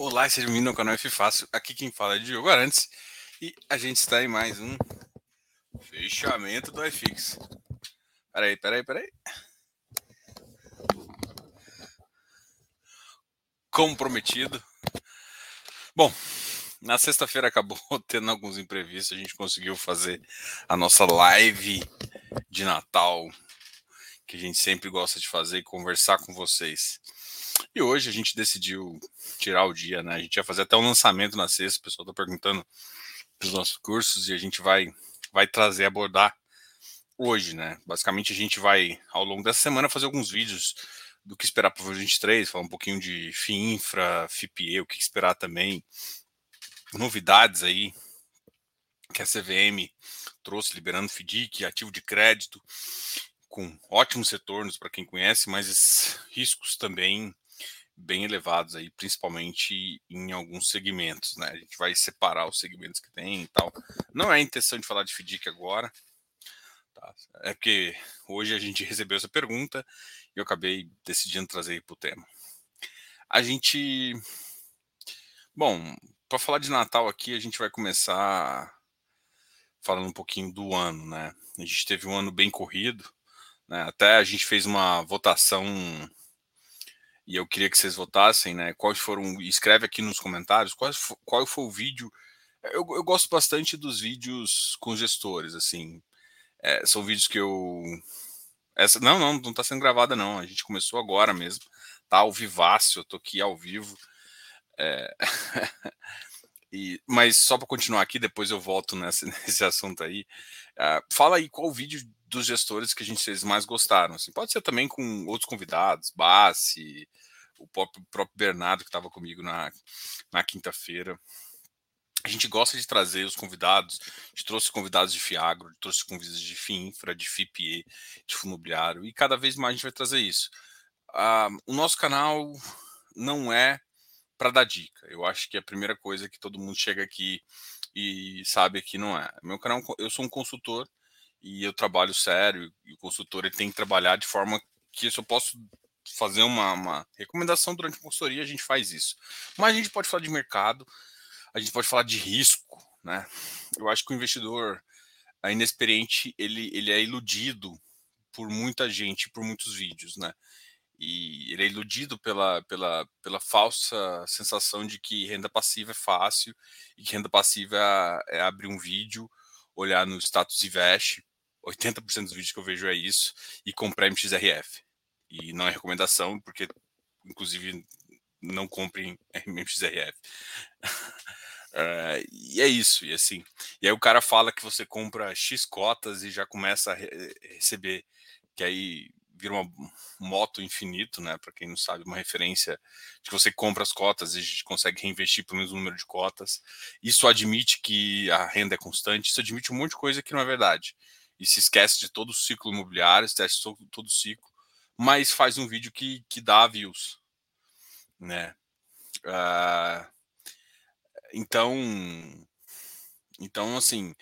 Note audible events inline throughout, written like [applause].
Olá, seja bem-vindo ao canal F Fácil. Aqui quem fala é Diogo Arantes e a gente está em mais um fechamento do iFix. Peraí, peraí, peraí. Como prometido. Bom, na sexta-feira acabou [laughs] tendo alguns imprevistos. A gente conseguiu fazer a nossa live de Natal, que a gente sempre gosta de fazer e conversar com vocês. E hoje a gente decidiu tirar o dia, né? A gente ia fazer até um lançamento na sexta, o pessoal tá perguntando dos nossos cursos e a gente vai vai trazer abordar hoje, né? Basicamente a gente vai ao longo dessa semana fazer alguns vídeos do que esperar para o 23, falar um pouquinho de FIINFRA, FIPE, o que esperar também, novidades aí que a CVM trouxe liberando FDIC, ativo de crédito, com ótimos retornos para quem conhece, mas riscos também bem elevados aí, principalmente em alguns segmentos, né? A gente vai separar os segmentos que tem e tal. Não é a intenção de falar de FDIC agora, tá? É porque hoje a gente [laughs] recebeu essa pergunta e eu acabei decidindo trazer para o tema. A gente, bom, para falar de Natal aqui, a gente vai começar falando um pouquinho do ano, né? A gente teve um ano bem corrido, né? Até a gente fez uma votação e eu queria que vocês votassem, né? Quais foram. Escreve aqui nos comentários qual, qual foi o vídeo. Eu, eu gosto bastante dos vídeos com gestores, assim. É, são vídeos que eu. Essa, não, não, não está sendo gravada, não. A gente começou agora mesmo. Tá ao vivaço, eu tô aqui ao vivo. É... [laughs] e, mas só para continuar aqui, depois eu volto nesse, [laughs] nesse assunto aí. Uh, fala aí qual vídeo dos gestores que a gente vocês mais gostaram. Assim, pode ser também com outros convidados, Bassi, o próprio, próprio Bernardo que estava comigo na, na quinta-feira. A gente gosta de trazer os convidados. A gente trouxe convidados de Fiagro, trouxe convidados de FIINFRA, de FIPE, de Fundo Imobiliário, e cada vez mais a gente vai trazer isso. Uh, o nosso canal não é para dar dica. Eu acho que é a primeira coisa que todo mundo chega aqui e sabe que não é. Meu canal, eu sou um consultor e eu trabalho sério, e o consultor ele tem que trabalhar de forma que eu posso fazer uma, uma recomendação durante a consultoria, a gente faz isso. Mas a gente pode falar de mercado, a gente pode falar de risco, né? Eu acho que o investidor inexperiente, ele, ele é iludido por muita gente, por muitos vídeos, né? E ele é iludido pela, pela, pela falsa sensação de que renda passiva é fácil e que renda passiva é, é abrir um vídeo, olhar no status invest 80% dos vídeos que eu vejo é isso, e comprar MXRF. E não é recomendação, porque, inclusive, não comprem [laughs] MXRF. Uh, [laughs] e é isso, e assim. E aí o cara fala que você compra X cotas e já começa a re receber, que aí vira uma moto infinito, né? Para quem não sabe, uma referência de que você compra as cotas e consegue reinvestir pelo mesmo número de cotas. Isso admite que a renda é constante, isso admite um monte de coisa que não é verdade e se esquece de todo o ciclo imobiliário, esquece todo, todo o ciclo, mas faz um vídeo que, que dá views, né? Uh, então, então, assim,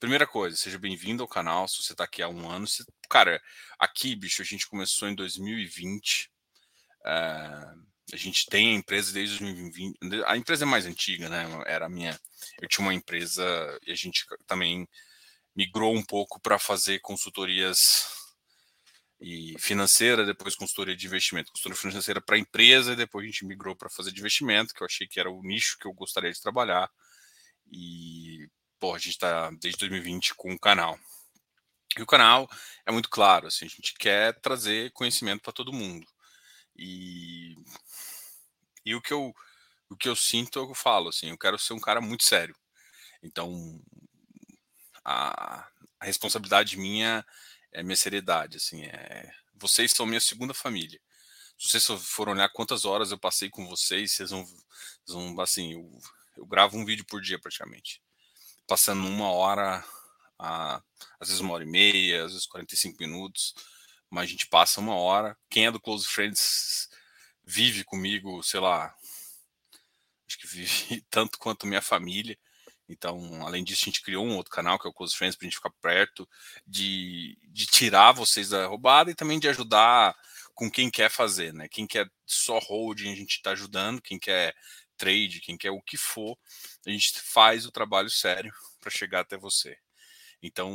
primeira coisa, seja bem-vindo ao canal, se você está aqui há um ano. Você, cara, aqui, bicho, a gente começou em 2020, uh, ah, a gente tem a empresa desde 2020, a empresa é mais antiga, né? Era a minha, eu tinha uma empresa e a gente também migrou um pouco para fazer consultorias e financeira, depois consultoria de investimento, consultoria financeira para empresa, e depois a gente migrou para fazer de investimento, que eu achei que era o nicho que eu gostaria de trabalhar. E, pô, a gente está desde 2020 com o canal. E o canal é muito claro, assim, a gente quer trazer conhecimento para todo mundo. E, e o que eu o que eu sinto é o que eu falo, assim, eu quero ser um cara muito sério. Então, a, a responsabilidade minha é minha seriedade, assim, é, vocês são minha segunda família. Se vocês forem olhar quantas horas eu passei com vocês, vocês vão, vocês vão assim, eu, eu, gravo um vídeo por dia praticamente, passando uma hora, a, às vezes uma hora e meia, às vezes 45 minutos, mas a gente passa uma hora. Quem é do Close Friends vive comigo, sei lá, acho que vive [laughs] tanto quanto minha família. Então, além disso, a gente criou um outro canal, que é o Close Friends, para a gente ficar perto de, de tirar vocês da roubada e também de ajudar com quem quer fazer, né? Quem quer só holding, a gente está ajudando, quem quer trade, quem quer o que for, a gente faz o trabalho sério para chegar até você. Então,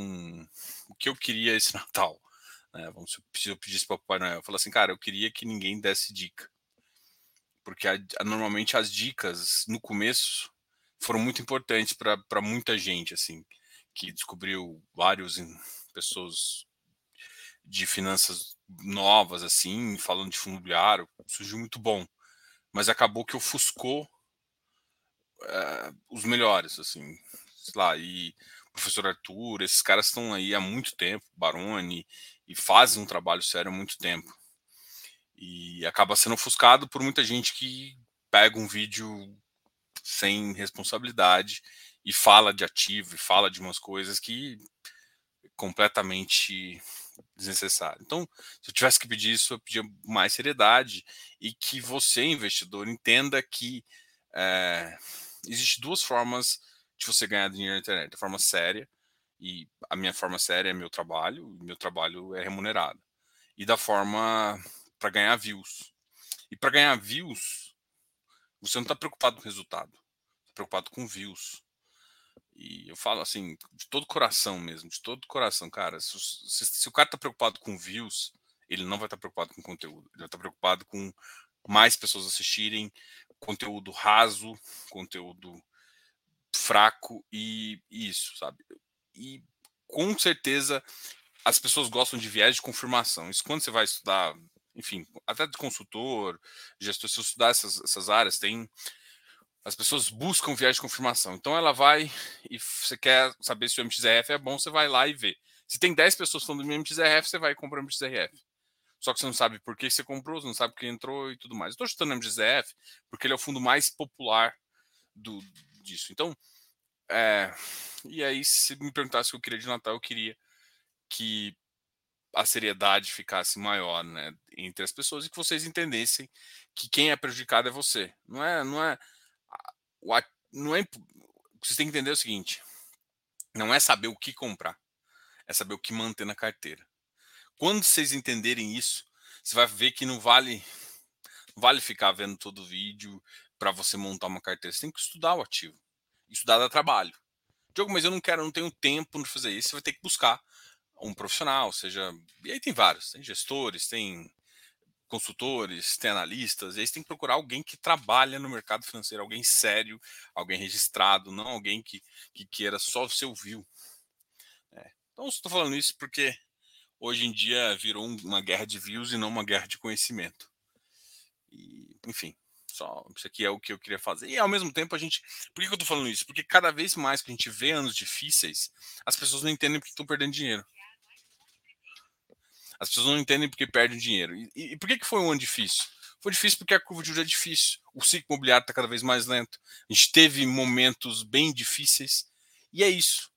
o que eu queria esse [laughs] Natal? Né, vamos, se eu pedisse para o Papai Noel, eu falo assim, cara, eu queria que ninguém desse dica. Porque a, a, normalmente as dicas no começo foram muito importantes para muita gente, assim, que descobriu vários pessoas de finanças novas, assim, falando de fundo imobiliário, surgiu muito bom. Mas acabou que ofuscou é, os melhores, assim, sei lá, e professor Arthur, esses caras estão aí há muito tempo, Baroni, e fazem um trabalho sério há muito tempo. E acaba sendo ofuscado por muita gente que pega um vídeo sem responsabilidade e fala de ativo e fala de umas coisas que completamente desnecessário. Então, se eu tivesse que pedir isso, eu pedia mais seriedade e que você, investidor, entenda que é, existe duas formas de você ganhar dinheiro na internet. A forma séria, e a minha forma séria é meu trabalho, meu trabalho é remunerado. E da forma para ganhar views. E para ganhar views, você não está preocupado com o resultado, está preocupado com views. E eu falo assim, de todo coração mesmo, de todo coração, cara. Se, se, se o cara tá preocupado com views, ele não vai estar tá preocupado com conteúdo. Ele vai estar tá preocupado com mais pessoas assistirem, conteúdo raso, conteúdo fraco e, e isso, sabe? E com certeza as pessoas gostam de viés de confirmação. Isso quando você vai estudar, enfim, até de consultor, gestor, se estudar essas, essas áreas, tem as pessoas buscam viés de confirmação. Então ela vai e você quer saber se o MXRF é bom, você vai lá e vê. Se tem 10 pessoas falando do MXRF, você vai comprar o MXRF. Só que você não sabe por que você comprou, você não sabe por que entrou e tudo mais. Estou chutando o MXRF porque ele é o fundo mais popular do, disso. Então, é, e aí, se me perguntasse o que eu queria de Natal, eu queria que a seriedade ficasse maior né, entre as pessoas e que vocês entendessem que quem é prejudicado é você. Não é, não é o, não é, vocês têm que entender o seguinte: não é saber o que comprar, é saber o que manter na carteira. Quando vocês entenderem isso, você vai ver que não vale, vale ficar vendo todo o vídeo para você montar uma carteira. Você tem que estudar o ativo. Estudar dá trabalho. Diogo, mas eu não quero, não tenho tempo de fazer isso. Você vai ter que buscar um profissional, seja. E aí tem vários, tem gestores, tem consultores, tem analistas, e aí você tem que procurar alguém que trabalha no mercado financeiro, alguém sério, alguém registrado, não alguém que, que queira só o seu view. É. Então, estou falando isso porque hoje em dia virou uma guerra de views e não uma guerra de conhecimento. E, enfim, só isso aqui é o que eu queria fazer. E ao mesmo tempo a gente. Por que, eu estou falando isso? Porque cada vez mais que a gente vê anos difíceis, as pessoas não entendem porque estão perdendo dinheiro. As pessoas não entendem porque perdem dinheiro. E, e, por que, que foi um ano difícil? Foi difícil porque a curva de juros é difícil. O ciclo imobiliário está cada vez mais lento. A gente teve momentos bem difíceis. E é isso.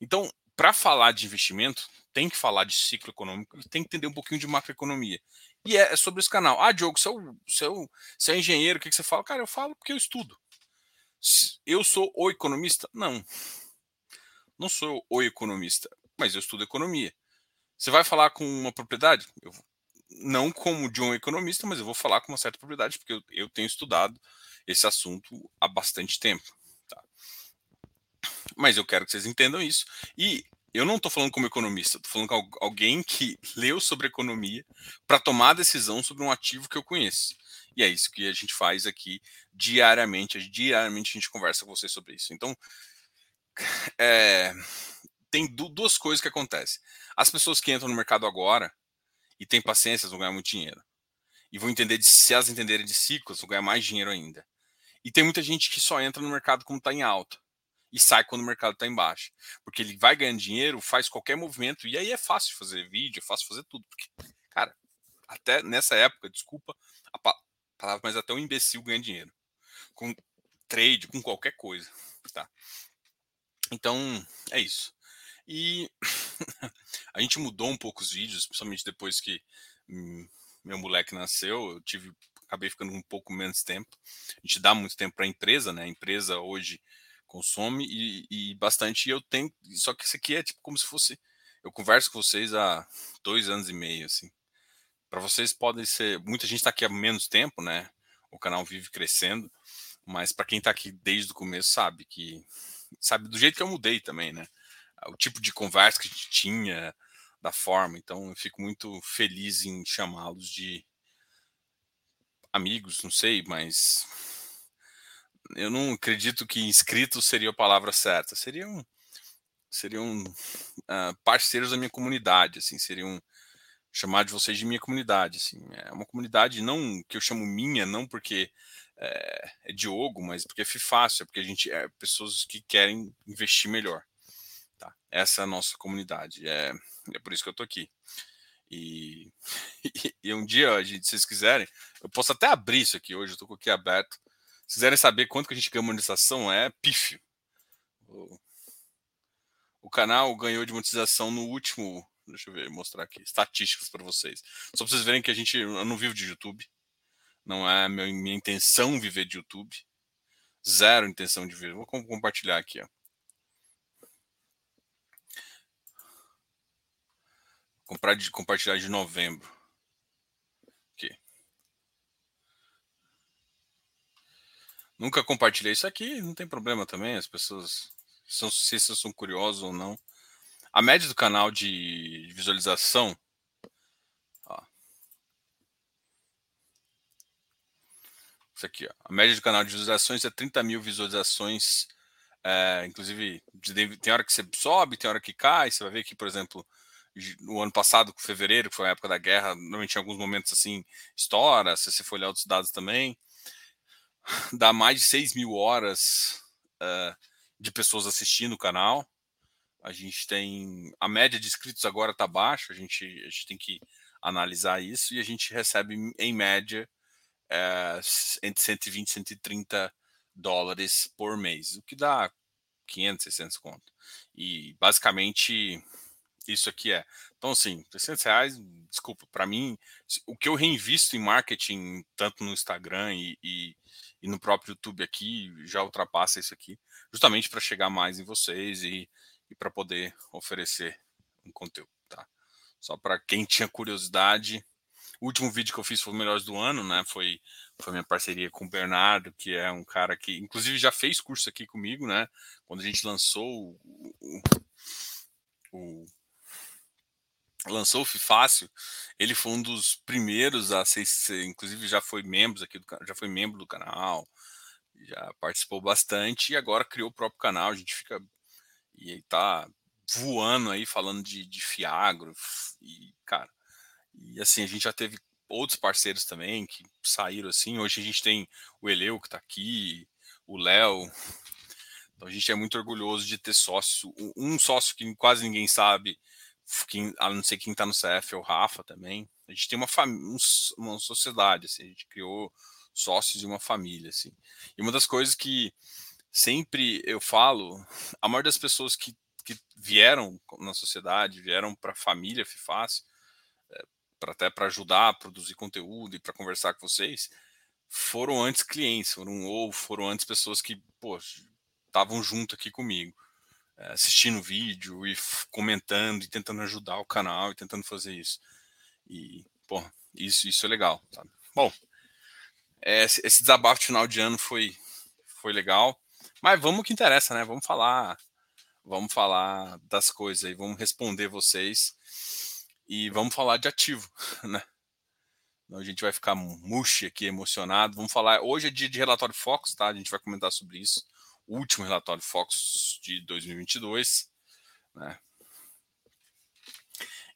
Então, para falar de investimento, tem que falar de ciclo econômico e tem que entender um pouquinho de macroeconomia. E é, é sobre esse canal. Ah, Diogo, você é, o, você é, o, você é engenheiro, o que, que você fala? Cara, eu falo porque eu estudo. Eu sou o economista? Não. Não sou o economista, mas eu estudo economia. Você vai falar com uma propriedade? Eu, não como de um economista, mas eu vou falar com uma certa propriedade, porque eu, eu tenho estudado esse assunto há bastante tempo. Tá? Mas eu quero que vocês entendam isso. E eu não estou falando como economista, estou falando com alguém que [laughs] leu sobre economia para tomar decisão sobre um ativo que eu conheço. E é isso que a gente faz aqui diariamente. Diariamente a gente conversa com vocês sobre isso. Então, [laughs] é, tem duas coisas que acontecem. As pessoas que entram no mercado agora e têm paciência vão ganhar muito dinheiro. E vão entender, de, se elas entenderem de ciclos, vão ganhar mais dinheiro ainda. E tem muita gente que só entra no mercado quando está em alta e sai quando o mercado está em baixa. Porque ele vai ganhando dinheiro, faz qualquer movimento, e aí é fácil fazer vídeo, é fácil fazer tudo. Porque, cara, até nessa época, desculpa a palavra, mas até um imbecil ganha dinheiro. Com trade, com qualquer coisa. Tá? Então, é isso. E [laughs] a gente mudou um pouco os vídeos, principalmente depois que hum, meu moleque nasceu, eu tive acabei ficando um pouco menos tempo. A gente dá muito tempo para a empresa, né? A empresa hoje consome e, e, bastante. E eu tenho, só que isso aqui é tipo como se fosse. Eu converso com vocês há dois anos e meio, assim. Para vocês podem ser. Muita gente está aqui há menos tempo, né? O canal vive crescendo, Mas para quem está aqui desde o começo sabe que sabe do jeito que eu mudei também, né? O tipo de conversa que a gente tinha, da forma. Então eu fico muito feliz em chamá-los de amigos, não sei, mas eu não acredito que inscritos seria a palavra certa. Seriam seriam uh, parceiros da minha comunidade, assim, seriam chamar de vocês de minha comunidade, assim. É uma comunidade não que eu chamo minha, não porque é, é Diogo, mas porque é fácil, é porque a gente é pessoas que querem investir melhor. Essa é a nossa comunidade. É, é por isso que eu tô aqui. E, e, [laughs] e um dia, gente, se vocês quiserem, eu posso até abrir isso aqui hoje, eu tô com aqui aberto. Se quiserem saber quanto que a gente ganha monetização, é pífio. O, o canal ganhou de monetização no último Deixa eu ver, mostrar aqui. Estatísticas para vocês. Só para vocês verem que a gente. Eu não vivo de YouTube. Não é minha, minha intenção viver de YouTube. Zero intenção de viver. Vou compartilhar aqui, ó. Comprar de compartilhar de novembro. Aqui. Nunca compartilhei isso aqui, não tem problema também. As pessoas são se são curiosos ou não. A média do canal de visualização. Isso aqui, ó. A média do canal de visualizações é 30 mil visualizações. É, inclusive, tem hora que você sobe, tem hora que cai. Você vai ver que, por exemplo, no ano passado, fevereiro, que foi a época da guerra, normalmente em alguns momentos assim, estoura. Se você for olhar outros dados também, [sighs] dá mais de 6 mil horas uh, de pessoas assistindo o canal. A gente tem. A média de inscritos agora está baixa, a gente, a gente tem que analisar isso e a gente recebe, em média, é, entre 120 e 130 dólares por mês, o que dá 500, 600 conto. E basicamente isso aqui é. Então, assim, 600 reais, desculpa, para mim, o que eu reinvisto em marketing, tanto no Instagram e, e, e no próprio YouTube aqui, já ultrapassa isso aqui, justamente para chegar mais em vocês e e para poder oferecer um conteúdo, tá? Só para quem tinha curiosidade, o último vídeo que eu fiz foi o melhores do ano, né? Foi foi minha parceria com o Bernardo, que é um cara que inclusive já fez curso aqui comigo, né? Quando a gente lançou o, o, o lançou o Fácil, ele foi um dos primeiros a ser, inclusive já foi membro aqui do já foi membro do canal, já participou bastante e agora criou o próprio canal. A gente fica e tá voando aí falando de, de Fiagro e cara e assim a gente já teve outros parceiros também que saíram assim hoje a gente tem o Eleu que está aqui o Léo então a gente é muito orgulhoso de ter sócio um sócio que quase ninguém sabe quem, a não ser quem está no CF é o Rafa também. A gente tem uma uma sociedade assim a gente criou sócios de uma família assim. E uma das coisas que sempre eu falo, a maioria das pessoas que, que vieram na sociedade, vieram para a família FIFAS, é, eh, para até para ajudar a produzir conteúdo e para conversar com vocês, foram antes clientes, foram ou foram antes pessoas que estavam junto aqui comigo, assistindo vídeo e comentando e tentando ajudar o canal e tentando fazer isso. E, pô, isso, isso é legal, sabe? Bom, esse, esse desabafo final de ano foi, foi legal. Mas vamos que interessa, né? Vamos falar, vamos falar das coisas aí, vamos responder vocês e vamos falar de ativo, [laughs] né? Então a gente vai ficar murcho aqui, emocionado. Vamos falar. Hoje é dia de relatório Fox, tá? A gente vai comentar sobre isso. Último relatório Fox de 2022, né?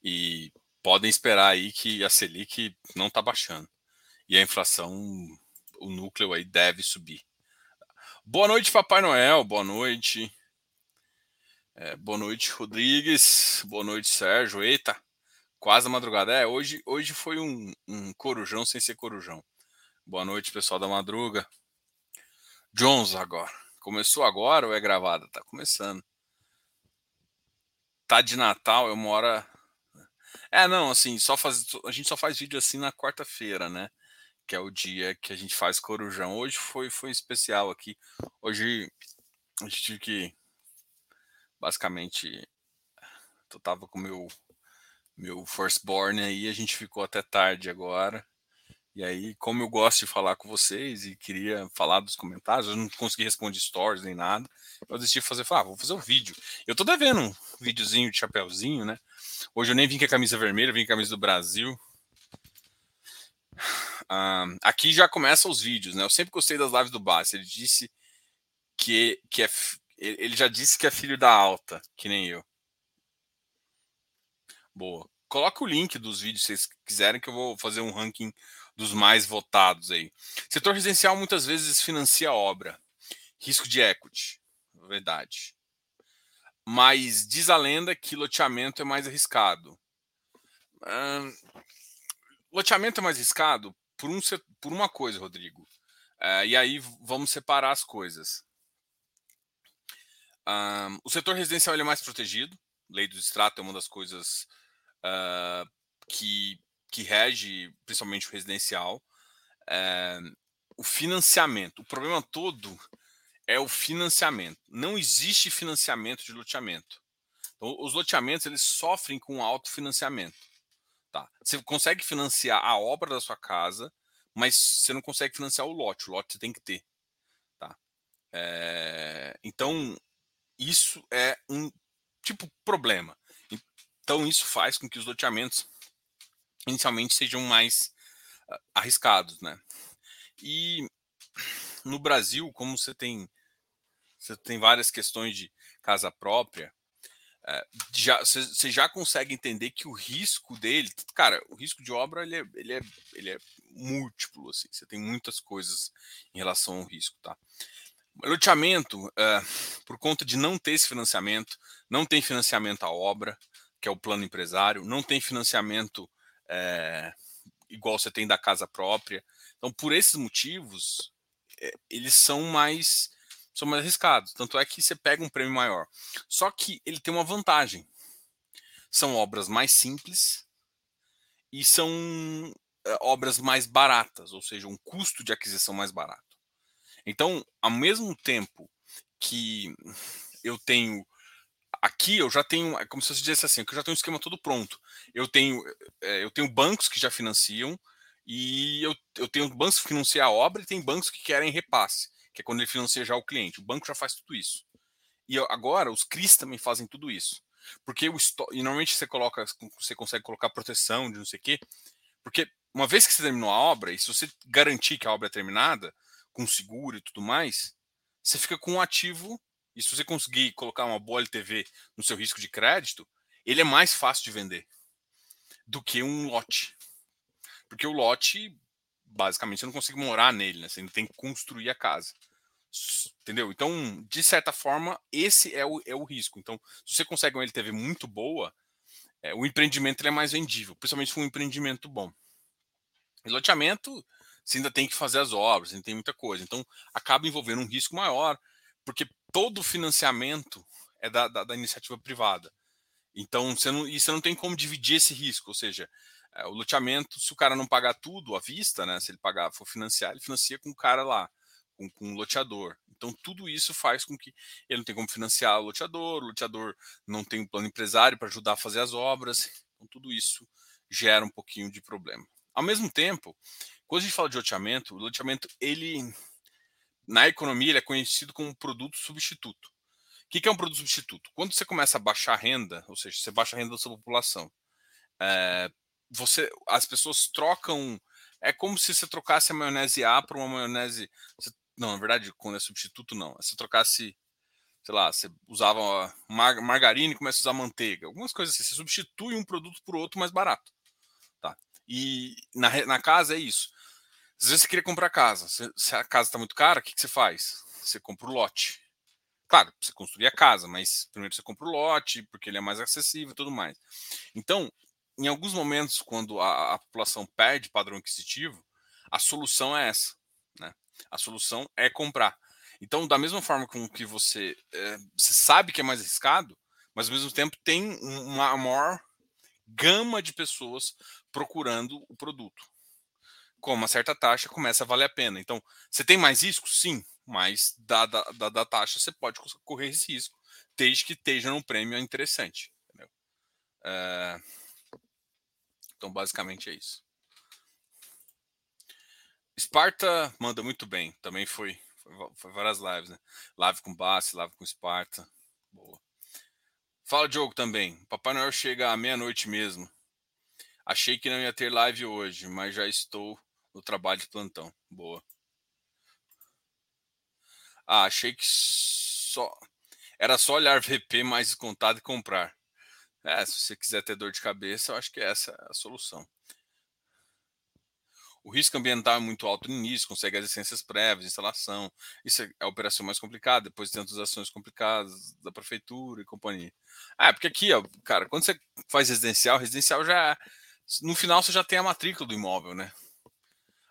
E podem esperar aí que a Selic não está baixando. E a inflação, o núcleo aí deve subir. Boa noite, Papai Noel. Boa noite. É, boa noite, Rodrigues. Boa noite, Sérgio. Eita, quase a madrugada. É, hoje, hoje foi um, um corujão sem ser corujão. Boa noite, pessoal da madruga. Jones agora. Começou agora ou é gravada? Tá começando. Tá de Natal, uma hora. É, não, assim, só faz, a gente só faz vídeo assim na quarta-feira, né? que é o dia que a gente faz corujão. Hoje foi, foi especial aqui. Hoje a gente tive que basicamente eu tava com meu meu firstborn aí, a gente ficou até tarde agora E aí, como eu gosto de falar com vocês e queria falar dos comentários, eu não consegui responder stories nem nada. Eu decidi fazer, ah, vou fazer um vídeo. Eu tô devendo um videozinho de chapéuzinho, né? Hoje eu nem vim com a camisa vermelha, vim com a camisa do Brasil. Ah, aqui já começam os vídeos, né? Eu sempre gostei das lives do Bassi. Ele disse que, que é. Ele já disse que é filho da alta, que nem eu. Boa. Coloca o link dos vídeos se vocês quiserem, que eu vou fazer um ranking dos mais votados aí. Setor residencial muitas vezes financia obra. Risco de equity. Verdade. Mas diz a lenda que loteamento é mais arriscado. Hum, loteamento é mais arriscado por, um, por uma coisa, Rodrigo. Uh, e aí vamos separar as coisas. Um, o setor residencial é mais protegido. Lei do extrato é uma das coisas uh, que, que rege principalmente o residencial. Uh, o financiamento. O problema todo é o financiamento. Não existe financiamento de loteamento. Então, os loteamentos eles sofrem com alto financiamento. Tá? Você consegue financiar a obra da sua casa, mas você não consegue financiar o lote. O lote você tem que ter. Tá? É... Então, isso é um tipo problema. Então, isso faz com que os loteamentos inicialmente sejam mais uh, arriscados, né? E no Brasil, como você tem você tem várias questões de casa própria, uh, já, você, já consegue entender que o risco dele, cara, o risco de obra ele é, ele é, ele é múltiplo, assim, você tem muitas coisas em relação ao risco, tá? Loteamento, uh, por conta de não ter esse financiamento, não tem financiamento à obra, que é o plano empresário, não tem financiamento é, igual você tem da casa própria. Então, por esses motivos, é, eles são mais são mais arriscados. Tanto é que você pega um prêmio maior. Só que ele tem uma vantagem. São obras mais simples e são é, obras mais baratas, ou seja, um custo de aquisição mais barato. Então, ao mesmo tempo que eu tenho aqui eu já tenho, é como se você dissesse assim, eu já tenho um esquema todo pronto. Eu tenho, é, eu tenho bancos que já financiam e eu, eu tenho bancos que financiam a obra e tem bancos que querem repasse, que é quando ele financia já o cliente. O banco já faz tudo isso. E agora os CRIs também fazem tudo isso. Porque o e normalmente você coloca, você consegue colocar proteção de não sei o quê, porque uma vez que você terminou a obra, e se você garantir que a obra é terminada, com seguro e tudo mais, você fica com um ativo e se você conseguir colocar uma boa LTV no seu risco de crédito, ele é mais fácil de vender do que um lote. Porque o lote, basicamente, você não consegue morar nele, né? Você tem que construir a casa. Entendeu? Então, de certa forma, esse é o, é o risco. Então, se você consegue uma LTV muito boa, é, o empreendimento é mais vendível, principalmente se for um empreendimento bom. E loteamento, você ainda tem que fazer as obras, ainda tem muita coisa. Então, acaba envolvendo um risco maior, porque todo o financiamento é da, da, da iniciativa privada. Então, você não, e você não tem como dividir esse risco, ou seja, é, o loteamento, se o cara não pagar tudo à vista, né, se ele pagar, for financiar, ele financia com o cara lá, com, com o loteador. Então, tudo isso faz com que ele não tenha como financiar o loteador, o loteador não tem um plano empresário para ajudar a fazer as obras. Então, tudo isso gera um pouquinho de problema. Ao mesmo tempo, quando a gente fala de loteamento, o loteamento, ele na economia ele é conhecido como produto substituto. O que é um produto substituto? Quando você começa a baixar a renda, ou seja, você baixa a renda da sua população, é, você, as pessoas trocam. É como se você trocasse a maionese A por uma maionese. Não, na verdade, quando é substituto, não. Você trocasse, sei lá, você usava mar, margarina e começa a usar manteiga. Algumas coisas assim. Você substitui um produto por outro mais barato. Tá? E na, na casa é isso. Às vezes você queria comprar casa. Se a casa está muito cara, o que, que você faz? Você compra o lote. Claro, você construir a casa, mas primeiro você compra o lote, porque ele é mais acessível e tudo mais. Então, em alguns momentos, quando a, a população perde padrão aquisitivo, a solução é essa. Né? A solução é comprar. Então, da mesma forma com que você, é, você sabe que é mais arriscado, mas ao mesmo tempo tem uma maior gama de pessoas procurando o produto com uma certa taxa começa a valer a pena. Então, você tem mais risco? Sim, mas da, da, da, da taxa você pode correr esse risco, desde que esteja num prêmio interessante. É... Então, basicamente é isso. Sparta manda muito bem. Também foi, foi, várias lives, né? Live com Bassi, live com Sparta. Boa. Fala, Diogo, também. Papai Noel chega à meia-noite mesmo. Achei que não ia ter live hoje, mas já estou no trabalho de plantão. Boa. Ah, achei que só era só olhar VP mais descontado e comprar. É, se você quiser ter dor de cabeça, eu acho que essa é a solução. O risco ambiental é muito alto no início, consegue as licenças prévias, instalação. Isso é a operação mais complicada, depois tem outras ações complicadas da prefeitura e companhia. Ah, porque aqui, ó, cara, quando você faz residencial, residencial já. No final você já tem a matrícula do imóvel, né?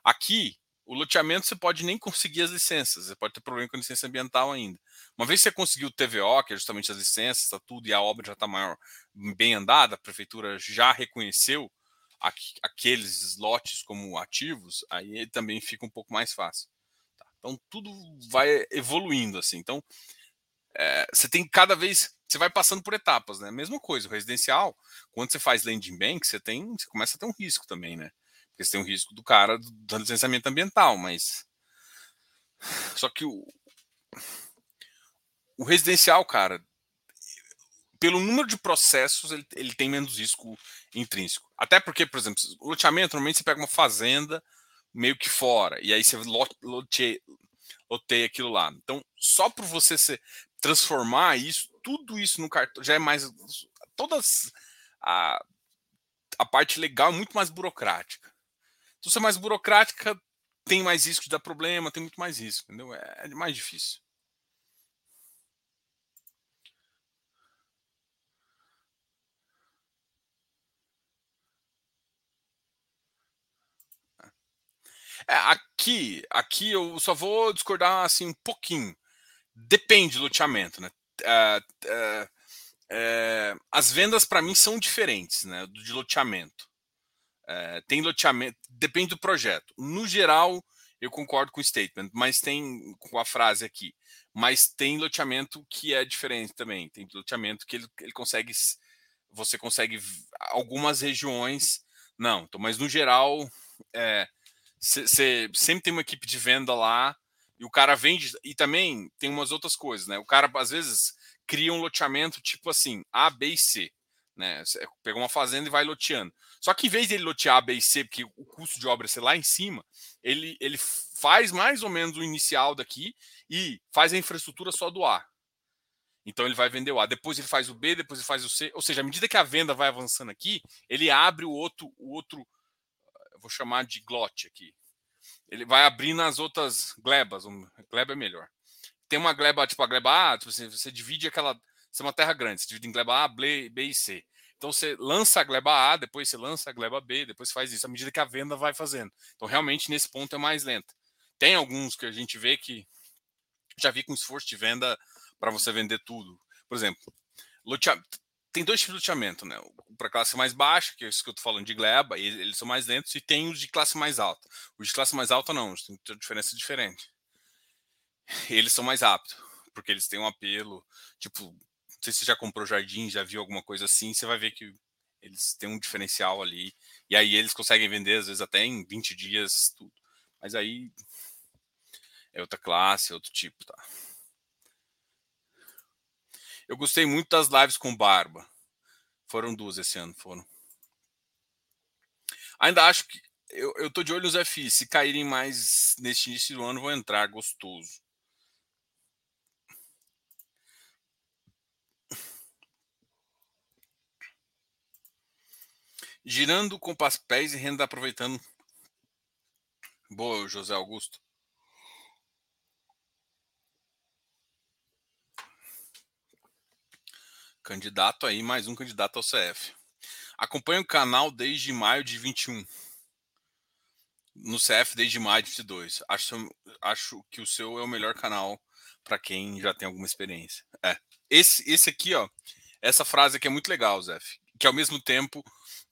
Aqui, o loteamento você pode nem conseguir as licenças, você pode ter problema com a licença ambiental ainda. Uma vez que você conseguiu o TVO, que é justamente as licenças, tá tudo, e a obra já está maior, bem andada, a prefeitura já reconheceu aqueles lotes como ativos, aí também fica um pouco mais fácil. Tá? Então tudo vai evoluindo assim. Então é, você tem cada vez você vai passando por etapas, né? Mesma coisa, o residencial, quando você faz landing bank, você tem, você começa a ter um risco também, né? Porque você tem um risco do cara do licenciamento ambiental, mas [sighs] só que o o residencial, cara, pelo número de processos, ele, ele tem menos risco intrínseco. Até porque, por exemplo, o loteamento, normalmente você pega uma fazenda meio que fora, e aí você loteia, loteia aquilo lá. Então, só por você se transformar isso, tudo isso no cartão, já é mais. Todas. A, a parte legal é muito mais burocrática. Se você é mais burocrática, tem mais risco de dar problema, tem muito mais risco, entendeu? É, é mais difícil. É, aqui, aqui eu só vou discordar assim um pouquinho. Depende do loteamento, né? É, é, é as vendas para mim são diferentes, né? De loteamento. É, tem loteamento, depende do projeto. No geral, eu concordo com o statement, mas tem com a frase aqui. Mas tem loteamento que é diferente também. Tem loteamento que ele, ele consegue, você consegue algumas regiões, não. Então, mas no geral, é, sempre tem uma equipe de venda lá e o cara vende. E também tem umas outras coisas, né? O cara, às vezes, cria um loteamento tipo assim, A, B e C. Né? Pega uma fazenda e vai loteando. Só que em vez dele lotear A, B e C, porque o custo de obra é lá em cima, ele, ele faz mais ou menos o inicial daqui e faz a infraestrutura só do A. Então ele vai vender o A, depois ele faz o B, depois ele faz o C. Ou seja, à medida que a venda vai avançando aqui, ele abre o outro, o outro vou chamar de glote aqui. Ele vai abrindo as outras glebas. Gleba é melhor. Tem uma gleba, tipo a gleba A, tipo assim, você divide aquela. Você é uma terra grande, você divide em gleba A, B, B e C. Então você lança a gleba A, depois você lança a gleba B, depois faz isso, à medida que a venda vai fazendo. Então realmente nesse ponto é mais lento. Tem alguns que a gente vê que já vi com esforço de venda para você vender tudo. Por exemplo, tem dois tipos de loteamento, né? Para classe mais baixa, que é isso que eu estou falando de gleba, eles são mais lentos, e tem os de classe mais alta. Os de classe mais alta não, tem diferença diferente. Eles são mais rápidos, porque eles têm um apelo, tipo, não sei se você já comprou jardim, já viu alguma coisa assim, você vai ver que eles têm um diferencial ali, e aí eles conseguem vender, às vezes, até em 20 dias, tudo. Mas aí é outra classe, é outro tipo, tá? Eu gostei muito das lives com Barba. Foram duas esse ano, foram. Ainda acho que eu, eu tô de olho nos FI. Se caírem mais neste início do ano, vou entrar gostoso. Girando com papéis e renda aproveitando. Boa, José Augusto. Candidato aí, mais um candidato ao CF. Acompanho o canal desde maio de 21. No CF desde maio de 22. Acho, acho que o seu é o melhor canal para quem já tem alguma experiência. É. Esse, esse aqui, ó, essa frase aqui é muito legal, Zé. Que ao mesmo tempo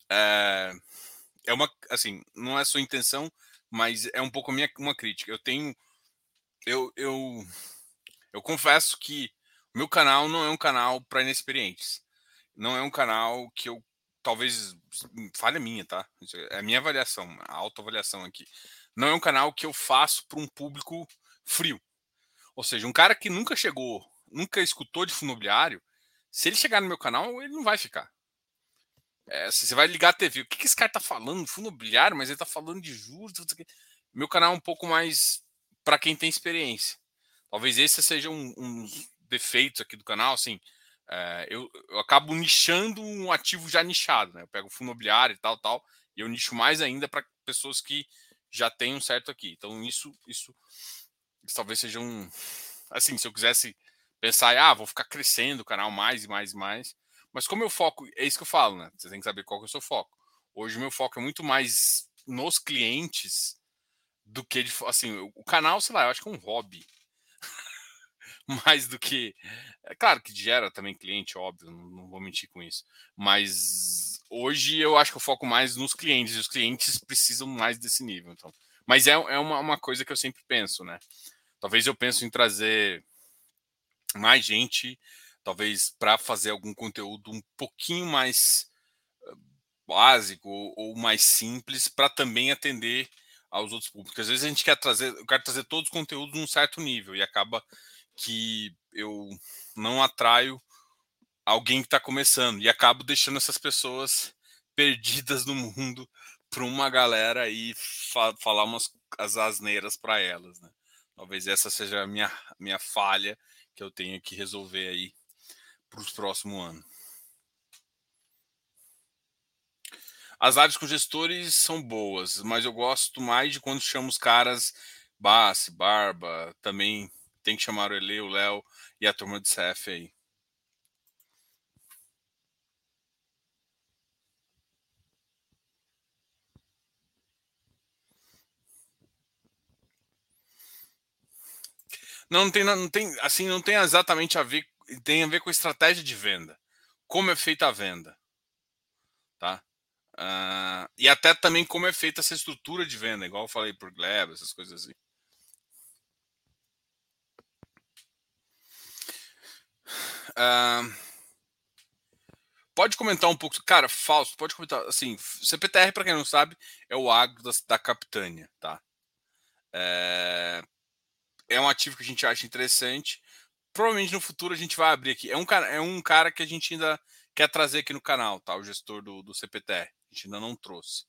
é, é uma, assim, não é sua intenção, mas é um pouco minha, uma crítica. Eu tenho, eu, eu, eu confesso que meu canal não é um canal para inexperientes. Não é um canal que eu talvez falha minha, tá? É a minha avaliação, a autoavaliação aqui. não é um canal que eu faço para um público frio. Ou seja, um cara que nunca chegou, nunca escutou de fundo imobiliário, se ele chegar no meu canal, ele não vai ficar. É, você vai ligar a TV, o que, que esse cara tá falando? Fundo imobiliário, mas ele tá falando de juros. Meu canal é um pouco mais para quem tem experiência. Talvez esse seja um, um defeitos aqui do canal, assim. É, eu, eu, acabo nichando um ativo já nichado, né? Eu pego fundo imobiliário e tal, tal, e eu nicho mais ainda para pessoas que já têm um certo aqui. Então, isso, isso, isso talvez seja um. Assim, se eu quisesse pensar, ah, vou ficar crescendo o canal mais e mais e mais. Mas como eu foco, é isso que eu falo, né? Você tem que saber qual que é o seu foco. Hoje o meu foco é muito mais nos clientes do que de, assim, o canal, sei lá, eu acho que é um hobby. [laughs] mais do que. É claro que gera também cliente, óbvio, não, não, vou mentir com isso. Mas hoje eu acho que eu foco mais nos clientes, e os clientes precisam mais desse nível. Então. Mas é, é uma, uma coisa que eu sempre penso, né? Talvez eu penso em trazer mais gente talvez para fazer algum conteúdo um pouquinho mais básico ou mais simples para também atender aos outros públicos. Às vezes a gente quer trazer, eu quero trazer todos os conteúdos num certo nível e acaba que eu não atraio alguém que está começando e acabo deixando essas pessoas [laughs] perdidas no mundo para uma galera aí fa falar umas as asneiras para elas, né? Talvez essa seja a minha, minha falha que eu tenho que resolver aí para os próximos anos. As lives com gestores são boas, mas eu gosto mais de quando chamo os caras Bassi, Barba, também tem que chamar o Ele, o Léo e a turma de CF aí. Não, não tem, não tem, assim, não tem exatamente a ver tem a ver com estratégia de venda. Como é feita a venda. Tá? Uh, e até também como é feita essa estrutura de venda, igual eu falei por Gleb, essas coisas assim. Uh, pode comentar um pouco, cara, falso, pode comentar, assim, CPTR, para quem não sabe, é o agro da, da Capitânia, tá? É, é um ativo que a gente acha interessante, provavelmente no futuro a gente vai abrir aqui. É um cara, é um cara que a gente ainda quer trazer aqui no canal, tá? O gestor do, do CPTR. A gente ainda não trouxe.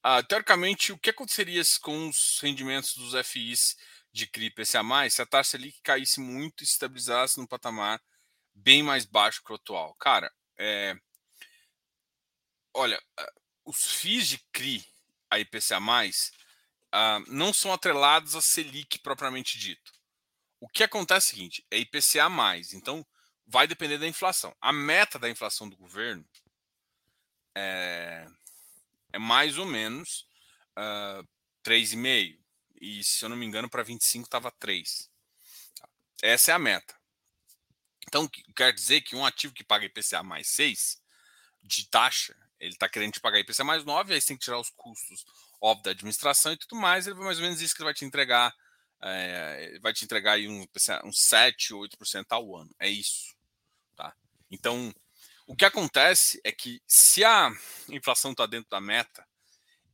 Ah, teoricamente, o que aconteceria com os rendimentos dos FIs de CRI PCA+, se a taxa ali caísse muito e se estabilizasse num patamar bem mais baixo que o atual? Cara, é... olha, ah, os FIIs de CRI a IPCA+, ah, não são atrelados a Selic propriamente dito. O que acontece é o seguinte: é IPCA mais, então vai depender da inflação. A meta da inflação do governo é, é mais ou menos uh, 3,5. E se eu não me engano, para 25 estava 3. Essa é a meta. Então, quer dizer que um ativo que paga IPCA mais 6 de taxa, ele está querendo te pagar IPCA mais 9, aí você tem que tirar os custos, óbvio, da administração e tudo mais, ele vai mais ou menos isso que ele vai te entregar é, vai te entregar aí um, um 7, 8% ao ano. É isso. Tá? Então, o que acontece é que se a inflação está dentro da meta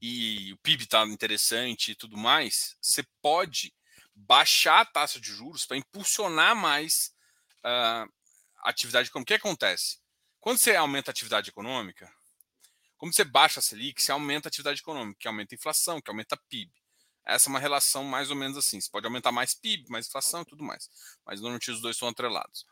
e o PIB está interessante e tudo mais, você pode baixar a taxa de juros para impulsionar mais uh, a atividade econômica. O que acontece? Quando você aumenta a atividade econômica, como você baixa a Selic, você aumenta a atividade econômica, que aumenta a inflação, que aumenta a PIB. Essa é uma relação mais ou menos assim. Você pode aumentar mais PIB, mais inflação e tudo mais. Mas normalmente os dois são atrelados.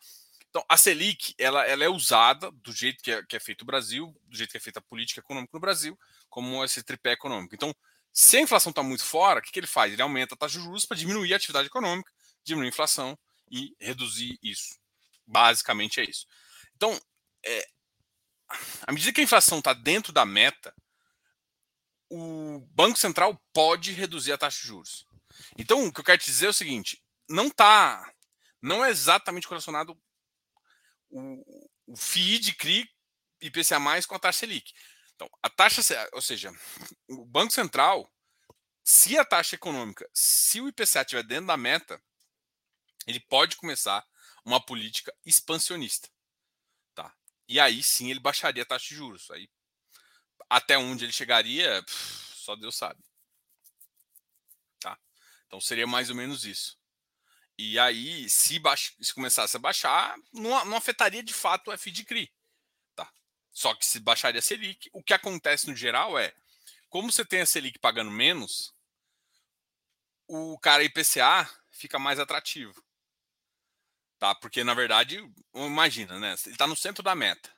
Então, a Selic ela, ela é usada do jeito que é, que é feito o Brasil, do jeito que é feita a política econômica no Brasil, como esse tripé econômico. Então, se a inflação está muito fora, o que, que ele faz? Ele aumenta a taxa de juros para diminuir a atividade econômica, diminuir a inflação e reduzir isso. Basicamente é isso. Então, é, à medida que a inflação está dentro da meta, o Banco Central pode reduzir a taxa de juros. Então, o que eu quero te dizer é o seguinte: não tá, não é exatamente correlacionado o, o FII de CRI IPCA mais com a taxa Selic. Então, a taxa, ou seja, o Banco Central, se a taxa econômica, se o IPCA estiver dentro da meta, ele pode começar uma política expansionista, tá? E aí sim ele baixaria a taxa de juros. Aí até onde ele chegaria, só Deus sabe. Tá? Então seria mais ou menos isso. E aí, se, baix... se começasse a baixar, não, não afetaria de fato o FII de CRI. Tá? Só que se baixaria a Selic, o que acontece no geral é, como você tem a Selic pagando menos, o cara IPCA fica mais atrativo. Tá? Porque, na verdade, imagina, né? Ele está no centro da meta.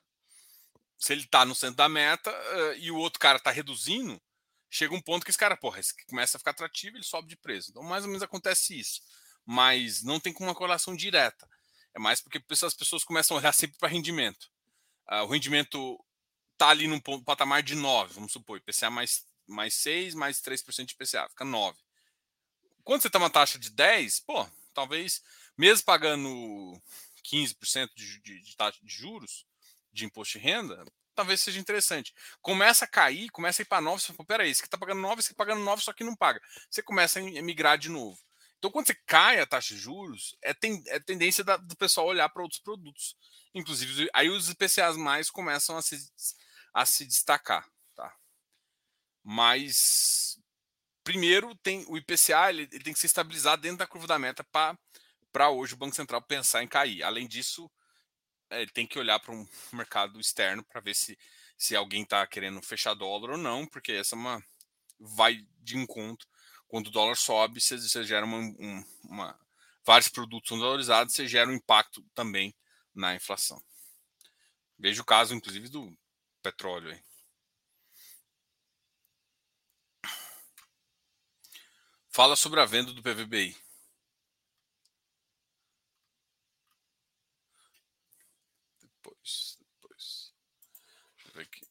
Se ele está no centro da meta uh, e o outro cara está reduzindo, chega um ponto que esse cara, porra, esse começa a ficar atrativo ele sobe de preço. Então, mais ou menos acontece isso. Mas não tem como uma correlação direta. É mais porque as pessoas começam a olhar sempre para rendimento. Uh, o rendimento está ali num patamar de 9, vamos supor, IPCA mais, mais 6, mais 3% de IPCA, fica 9. Quando você está uma taxa de 10, pô, talvez, mesmo pagando 15% de, de, de taxa de juros, de imposto de renda, talvez seja interessante. Começa a cair, começa a ir para 9, você fala, peraí, esse que está pagando 9, esse que está pagando 9, só que não paga. Você começa a migrar de novo. Então, quando você cai a taxa de juros, é, ten, é tendência da, do pessoal olhar para outros produtos. Inclusive, aí os IPCAs mais começam a se, a se destacar. Tá? Mas primeiro tem o IPCA, ele, ele tem que se estabilizar dentro da curva da meta para hoje o Banco Central pensar em cair. Além disso, ele tem que olhar para um [laughs] mercado externo para ver se, se alguém está querendo fechar dólar ou não, porque essa é uma vai de encontro. Quando o dólar sobe, você, você gera uma, um, uma, vários produtos são valorizados, você gera um impacto também na inflação. Veja o caso, inclusive, do petróleo. Aí. Fala sobre a venda do PVBI. Depois, depois. Deixa eu ver aqui.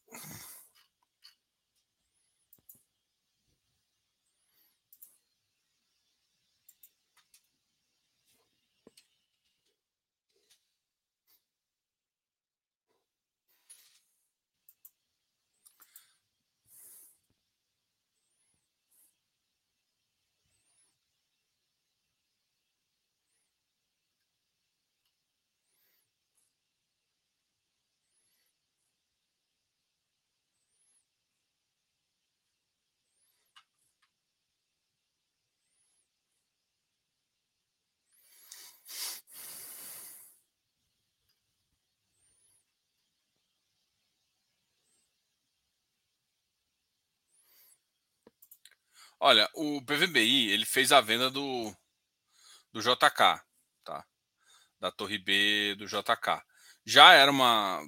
Olha, o PVBI ele fez a venda do, do JK, tá? Da Torre B do JK. Já era uma.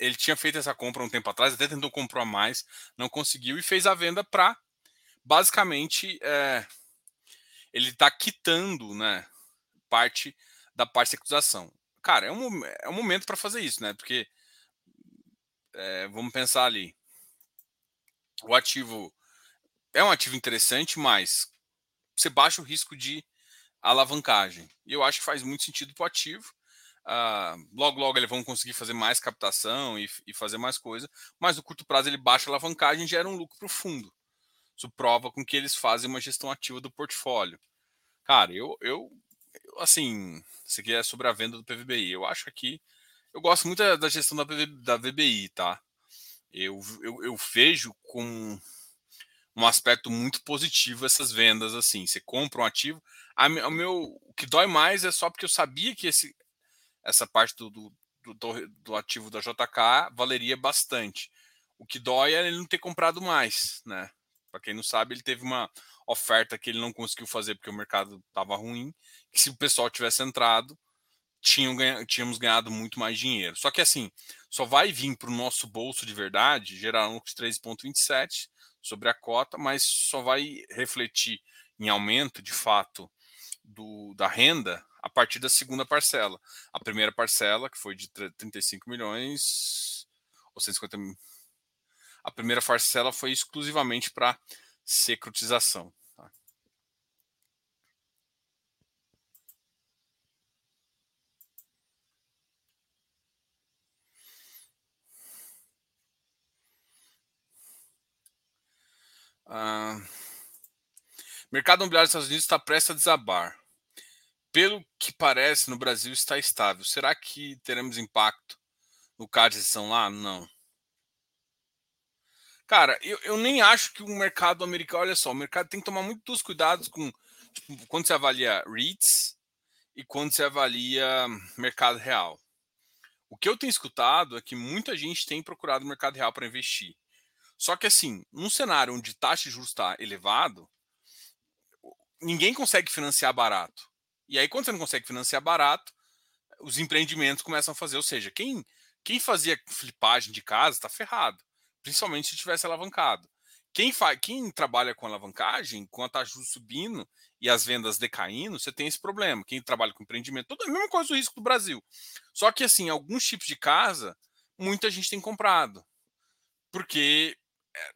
Ele tinha feito essa compra um tempo atrás, até tentou comprar mais, não conseguiu e fez a venda para basicamente é, ele está quitando, né? Parte da parte de acusação. Cara, é um, é um momento para fazer isso, né? Porque é, vamos pensar ali. O ativo é um ativo interessante, mas você baixa o risco de alavancagem. E eu acho que faz muito sentido para o ativo. Uh, logo, logo eles vão conseguir fazer mais captação e, e, fazer mais coisa, mas no curto prazo ele baixa a alavancagem e gera um lucro para fundo. Isso prova com que eles fazem uma gestão ativa do portfólio. Cara, eu, eu, eu assim, isso aqui é sobre a venda do PVBI. Eu acho que eu gosto muito da gestão da, PV, da VBI, tá? Eu, eu, eu vejo com um aspecto muito positivo essas vendas assim. Você compra um ativo. A, o meu o que dói mais é só porque eu sabia que esse, essa parte do, do, do, do ativo da JK valeria bastante. O que dói é ele não ter comprado mais, né? Para quem não sabe, ele teve uma oferta que ele não conseguiu fazer porque o mercado estava ruim. Que se o pessoal tivesse entrado, tinham tínhamos ganhado muito mais dinheiro. Só que assim, só vai vir para o nosso bolso de verdade gerar um 3,27 sobre a cota, mas só vai refletir em aumento de fato do, da renda a partir da segunda parcela. A primeira parcela, que foi de 35 milhões, ou 150 mil, a primeira parcela foi exclusivamente para securitização. Tá? Ah, mercado imobiliário dos Estados Unidos está prestes a desabar. Pelo que parece, no Brasil está estável. Será que teremos impacto no caso de decisão lá? Não. Cara, eu, eu nem acho que o mercado americano, olha só, o mercado tem que tomar muitos cuidados com tipo, quando você avalia REITs e quando você avalia mercado real. O que eu tenho escutado é que muita gente tem procurado o mercado real para investir. Só que assim, num cenário onde taxa de juros está elevado, ninguém consegue financiar barato. E aí, quando você não consegue financiar barato, os empreendimentos começam a fazer. Ou seja, quem, quem fazia flipagem de casa está ferrado, principalmente se tivesse alavancado. Quem, faz, quem trabalha com alavancagem, com a taxa de juros subindo e as vendas decaindo, você tem esse problema. Quem trabalha com empreendimento, toda a mesma coisa do risco do Brasil. Só que, assim, alguns tipos de casa, muita gente tem comprado. Porque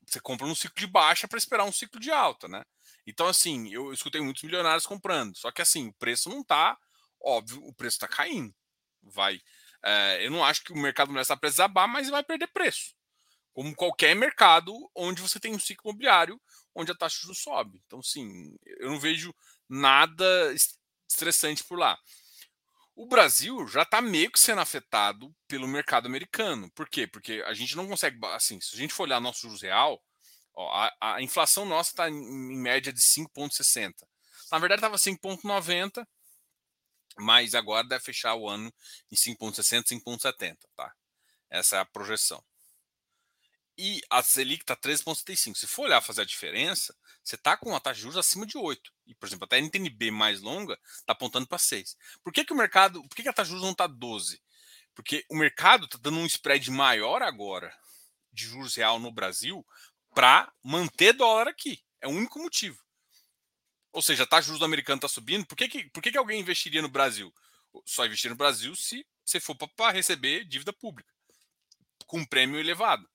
você compra um ciclo de baixa para esperar um ciclo de alta, né? Então, assim, eu escutei muitos milionários comprando. Só que, assim, o preço não tá, óbvio, o preço está caindo. Vai. É, eu não acho que o mercado vai estar preço desabar, mas vai perder preço. Como qualquer mercado onde você tem um ciclo imobiliário, onde a taxa de juros sobe. Então, sim, eu não vejo nada estressante por lá. O Brasil já está meio que sendo afetado pelo mercado americano. Por quê? Porque a gente não consegue, assim, se a gente for olhar nosso juros real, ó, a, a, inflação nossa está em, em, média de 5,60. Na verdade, estava 5,90, mas agora deve fechar o ano em 5,60, 5,70, tá? Essa é a projeção. E a Selic está 13,75. Se for olhar fazer a diferença, você está com uma taxa de juros acima de 8. E, por exemplo, até a NTNB mais longa está apontando para 6. Por que, que o mercado. Por que, que a taxa de juros não está 12? Porque o mercado está dando um spread maior agora de juros real no Brasil para manter dólar aqui. É o único motivo. Ou seja, a taxa de juros do americano está subindo. Por que, que, por que, que alguém investiria no Brasil? Só investir no Brasil se você for para receber dívida pública com um prêmio elevado.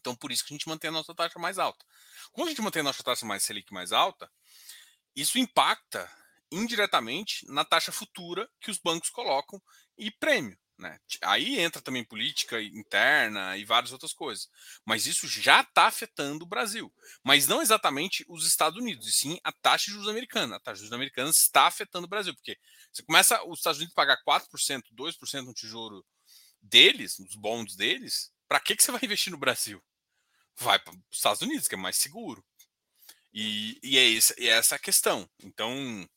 Então, por isso que a gente mantém a nossa taxa mais alta. Quando a gente mantém a nossa taxa mais Selic mais alta, isso impacta indiretamente na taxa futura que os bancos colocam e prêmio. Né? Aí entra também política interna e várias outras coisas. Mas isso já está afetando o Brasil. Mas não exatamente os Estados Unidos, e sim a taxa de juros americana. A taxa de juros americana está afetando o Brasil, porque você começa os Estados Unidos a pagar 4%, 2% no tesouro deles, nos bonds deles, para que, que você vai investir no Brasil? Vai para os Estados Unidos, que é mais seguro. E, e, é, essa, e é essa a questão. Então,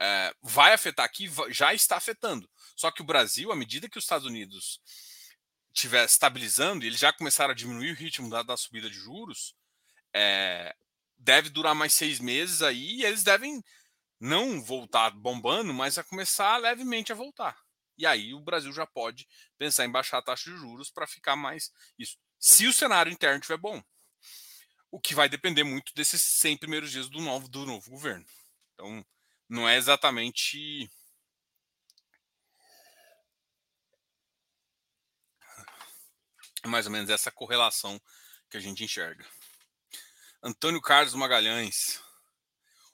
é, vai afetar aqui, já está afetando. Só que o Brasil, à medida que os Estados Unidos estiver estabilizando, e eles já começaram a diminuir o ritmo da, da subida de juros, é, deve durar mais seis meses aí, e eles devem não voltar bombando, mas a começar levemente a voltar. E aí o Brasil já pode pensar em baixar a taxa de juros para ficar mais isso. Se o cenário interno estiver bom. O que vai depender muito desses 100 primeiros dias do novo, do novo governo. Então, não é exatamente. Mais ou menos essa correlação que a gente enxerga. Antônio Carlos Magalhães.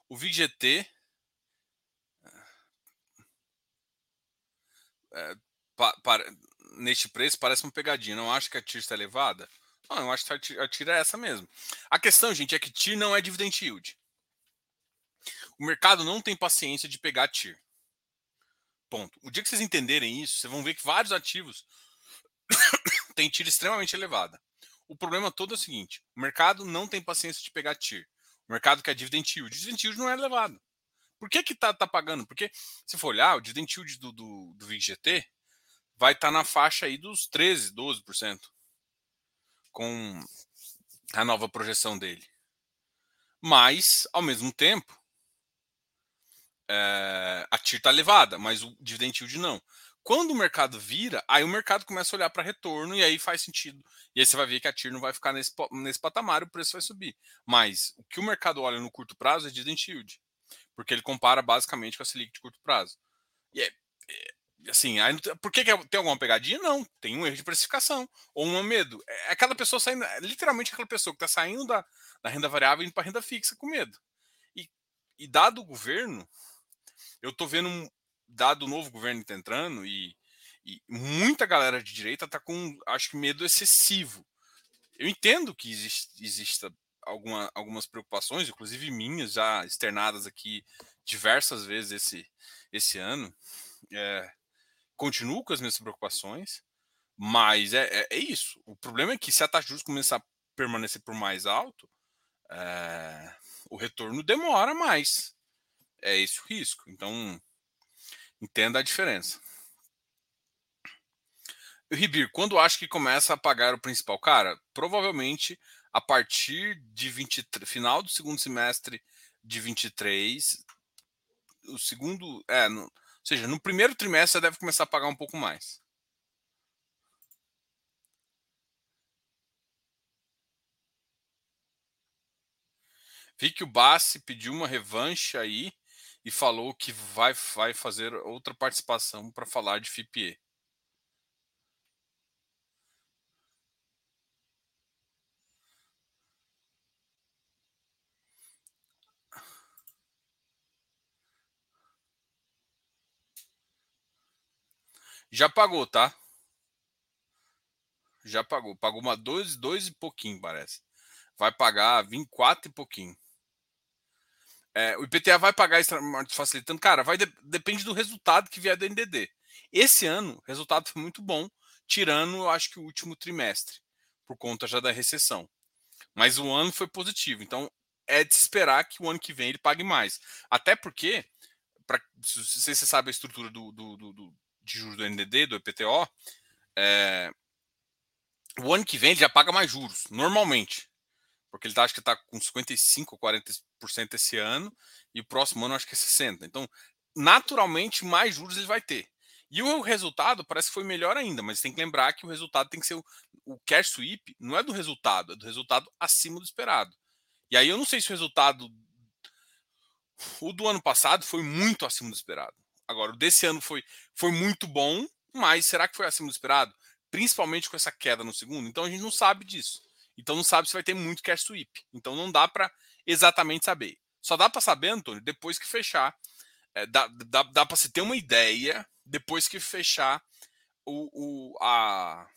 O VGT é, pa, para, neste preço parece uma pegadinha. Não acho que a TIR está elevada? Não, eu acho que a TIR é essa mesmo. A questão, gente, é que TIR não é dividend yield. O mercado não tem paciência de pegar TIR. Ponto. O dia que vocês entenderem isso, vocês vão ver que vários ativos [coughs] têm TIR extremamente elevada. O problema todo é o seguinte: o mercado não tem paciência de pegar TIR. O mercado quer dividend yield. Dividend yield não é elevado. Por que que tá, tá pagando? Porque se for olhar, o dividend yield do, do, do VGT vai estar tá na faixa aí dos 13, 12%. Com a nova projeção dele. Mas, ao mesmo tempo, é, a TIR está elevada, mas o dividend yield não. Quando o mercado vira, aí o mercado começa a olhar para retorno e aí faz sentido. E aí você vai ver que a TIR não vai ficar nesse, nesse patamar, o preço vai subir. Mas o que o mercado olha no curto prazo é dividend yield porque ele compara basicamente com a Selic de curto prazo. E é, é assim, aí, por que, que, tem alguma pegadinha? Não, tem um erro de precificação ou um medo. É aquela pessoa saindo, é literalmente aquela pessoa que está saindo da, da, renda variável indo para renda fixa com medo. E, e dado o governo, eu estou vendo dado o novo governo tá entrando e, e muita galera de direita está com, acho que, medo excessivo. Eu entendo que existe, exista alguma, algumas preocupações, inclusive minhas, já externadas aqui diversas vezes esse, esse ano. É, continuo com as minhas preocupações, mas é, é, é, isso. O problema é que se a taxa de juros começar a permanecer por mais alto, é, o retorno demora mais. É esse o risco. Então, entenda a diferença. Ribir, quando acho que começa a pagar o principal? Cara, provavelmente a partir de 23, final do segundo semestre de 23, o segundo, é, no, ou seja, no primeiro trimestre você deve começar a pagar um pouco mais. Vi que o Bassi pediu uma revanche aí e falou que vai, vai fazer outra participação para falar de FIPE. Já pagou, tá? Já pagou. Pagou uma dois, dois e pouquinho, parece. Vai pagar 24 e pouquinho. É, o IPTA vai pagar facilitando. Cara, vai de, depende do resultado que vier do NDD. Esse ano, o resultado foi muito bom, tirando, eu acho que o último trimestre, por conta já da recessão. Mas o ano foi positivo. Então, é de esperar que o ano que vem ele pague mais. Até porque, pra, se você sabe a estrutura do, do, do, de juros do NDD, do EPTO, é, o ano que vem ele já paga mais juros, normalmente. Porque ele tá, acho que está com 55% ou 40% esse ano, e o próximo ano acho que é 60%. Então, naturalmente, mais juros ele vai ter. E o resultado parece que foi melhor ainda, mas tem que lembrar que o resultado tem que ser o, o cash sweep, não é do resultado, é do resultado acima do esperado. E aí eu não sei se o resultado o do ano passado foi muito acima do esperado. Agora, o desse ano foi, foi muito bom, mas será que foi acima do esperado? Principalmente com essa queda no segundo. Então a gente não sabe disso. Então não sabe se vai ter muito cash sweep. Então não dá para exatamente saber. Só dá para saber, Antônio, depois que fechar. É, dá dá, dá para se ter uma ideia depois que fechar o, o, a,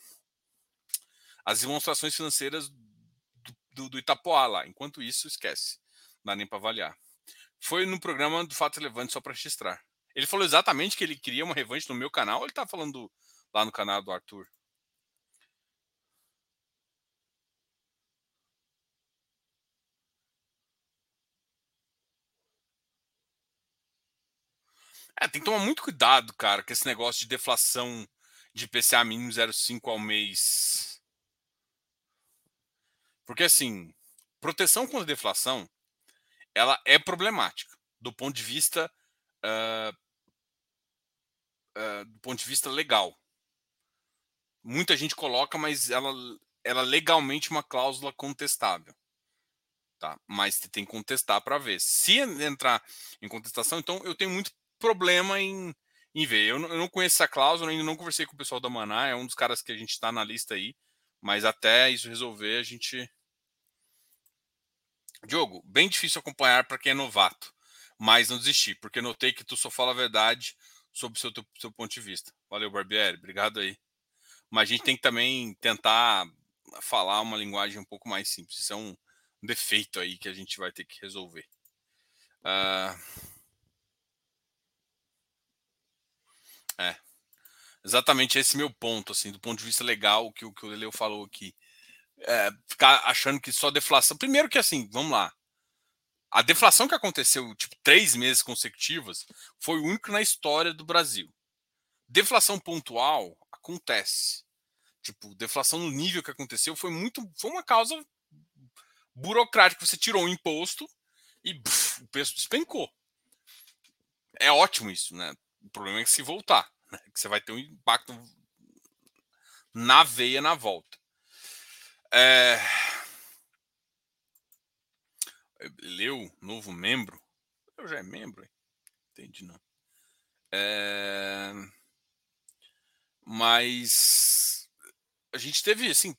as demonstrações financeiras do, do, do Itapoá lá. Enquanto isso, esquece. Não dá nem para avaliar. Foi no programa do Fato Relevante só para registrar. Ele falou exatamente que ele queria uma revanche no meu canal ou ele tá falando lá no canal do Arthur? É, tem que tomar muito cuidado, cara, com esse negócio de deflação de PCA mínimo 0,5 ao mês. Porque assim, proteção contra deflação, ela é problemática do ponto de vista uh, uh, do ponto de vista legal. Muita gente coloca, mas ela, ela legalmente uma cláusula contestável. Tá? Mas você tem que contestar para ver. Se entrar em contestação, então eu tenho muito problema em, em ver. Eu não, eu não conheço essa cláusula, ainda não conversei com o pessoal da Maná, é um dos caras que a gente está na lista aí. Mas até isso resolver, a gente. Diogo, bem difícil acompanhar para quem é novato, mas não desistir, porque notei que tu só fala a verdade sobre o seu, seu ponto de vista. Valeu, Barbieri, obrigado aí. Mas a gente tem que também tentar falar uma linguagem um pouco mais simples. Isso é um defeito aí que a gente vai ter que resolver. Uh... É. Exatamente esse meu ponto, assim, do ponto de vista legal, que, que o Leleu falou aqui. É, ficar achando que só deflação. Primeiro que assim, vamos lá. A deflação que aconteceu, tipo, três meses consecutivos, foi o único na história do Brasil. Deflação pontual acontece. Tipo, deflação no nível que aconteceu foi muito. Foi uma causa burocrática. Você tirou o imposto e puf, o preço despencou. É ótimo isso, né? O problema é que se voltar, né? que você vai ter um impacto na veia na volta. É leu, novo membro. Eu já é membro, hein? entendi não. É... Mas a gente teve assim,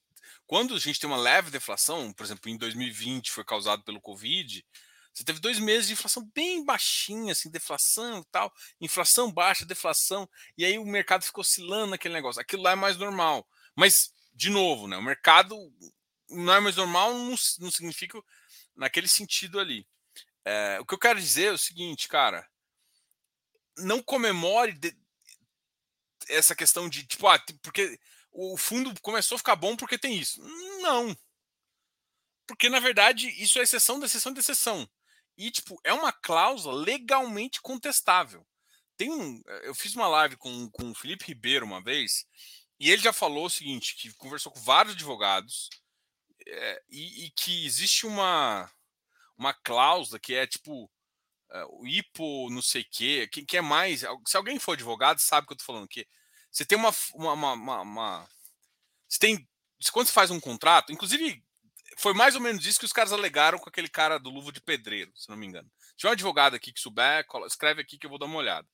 quando a gente tem uma leve deflação, por exemplo, em 2020 foi causado pelo Covid, você teve dois meses de inflação bem baixinha, assim, deflação e tal, inflação baixa, deflação, e aí o mercado ficou oscilando naquele negócio. Aquilo lá é mais normal. Mas, de novo, né, o mercado não é mais normal, não, não significa naquele sentido ali. É, o que eu quero dizer é o seguinte, cara, não comemore de, essa questão de tipo, ah, porque o fundo começou a ficar bom porque tem isso. Não. Porque, na verdade, isso é exceção da exceção da exceção. E, tipo, é uma cláusula legalmente contestável. Tem um. Eu fiz uma live com, com o Felipe Ribeiro uma vez, e ele já falou o seguinte: que conversou com vários advogados é, e, e, que existe uma, uma cláusula que é tipo é, o hipo não sei o quê, que, que é mais. Se alguém for advogado, sabe o que eu tô falando, que você tem uma. uma, uma, uma você tem. Quando você faz um contrato, inclusive foi mais ou menos isso que os caras alegaram com aquele cara do Luvo de Pedreiro, se não me engano. Tinha um advogado aqui que souber, escreve aqui que eu vou dar uma olhada.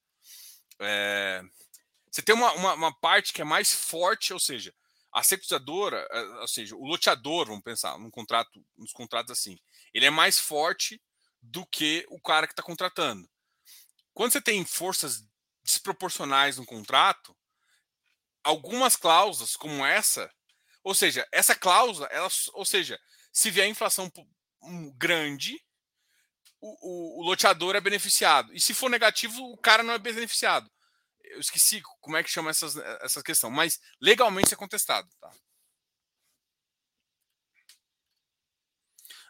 É, você tem uma, uma, uma, parte que é mais forte, ou seja, a securizadora, é, ou seja, o loteador, vamos pensar, num contrato, nos contratos assim, ele é mais forte do que o cara que está contratando. Quando você tem forças desproporcionais no contrato, algumas cláusulas como essa, ou seja, essa cláusula, ela, ou seja, se vier inflação grande, o, o, o, loteador é beneficiado. E se for negativo, o cara não é beneficiado. Eu esqueci como é que chama essas, essa questão, mas legalmente é contestado. Tá?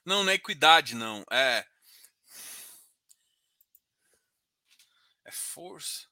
Não, não é equidade, não. É. É força.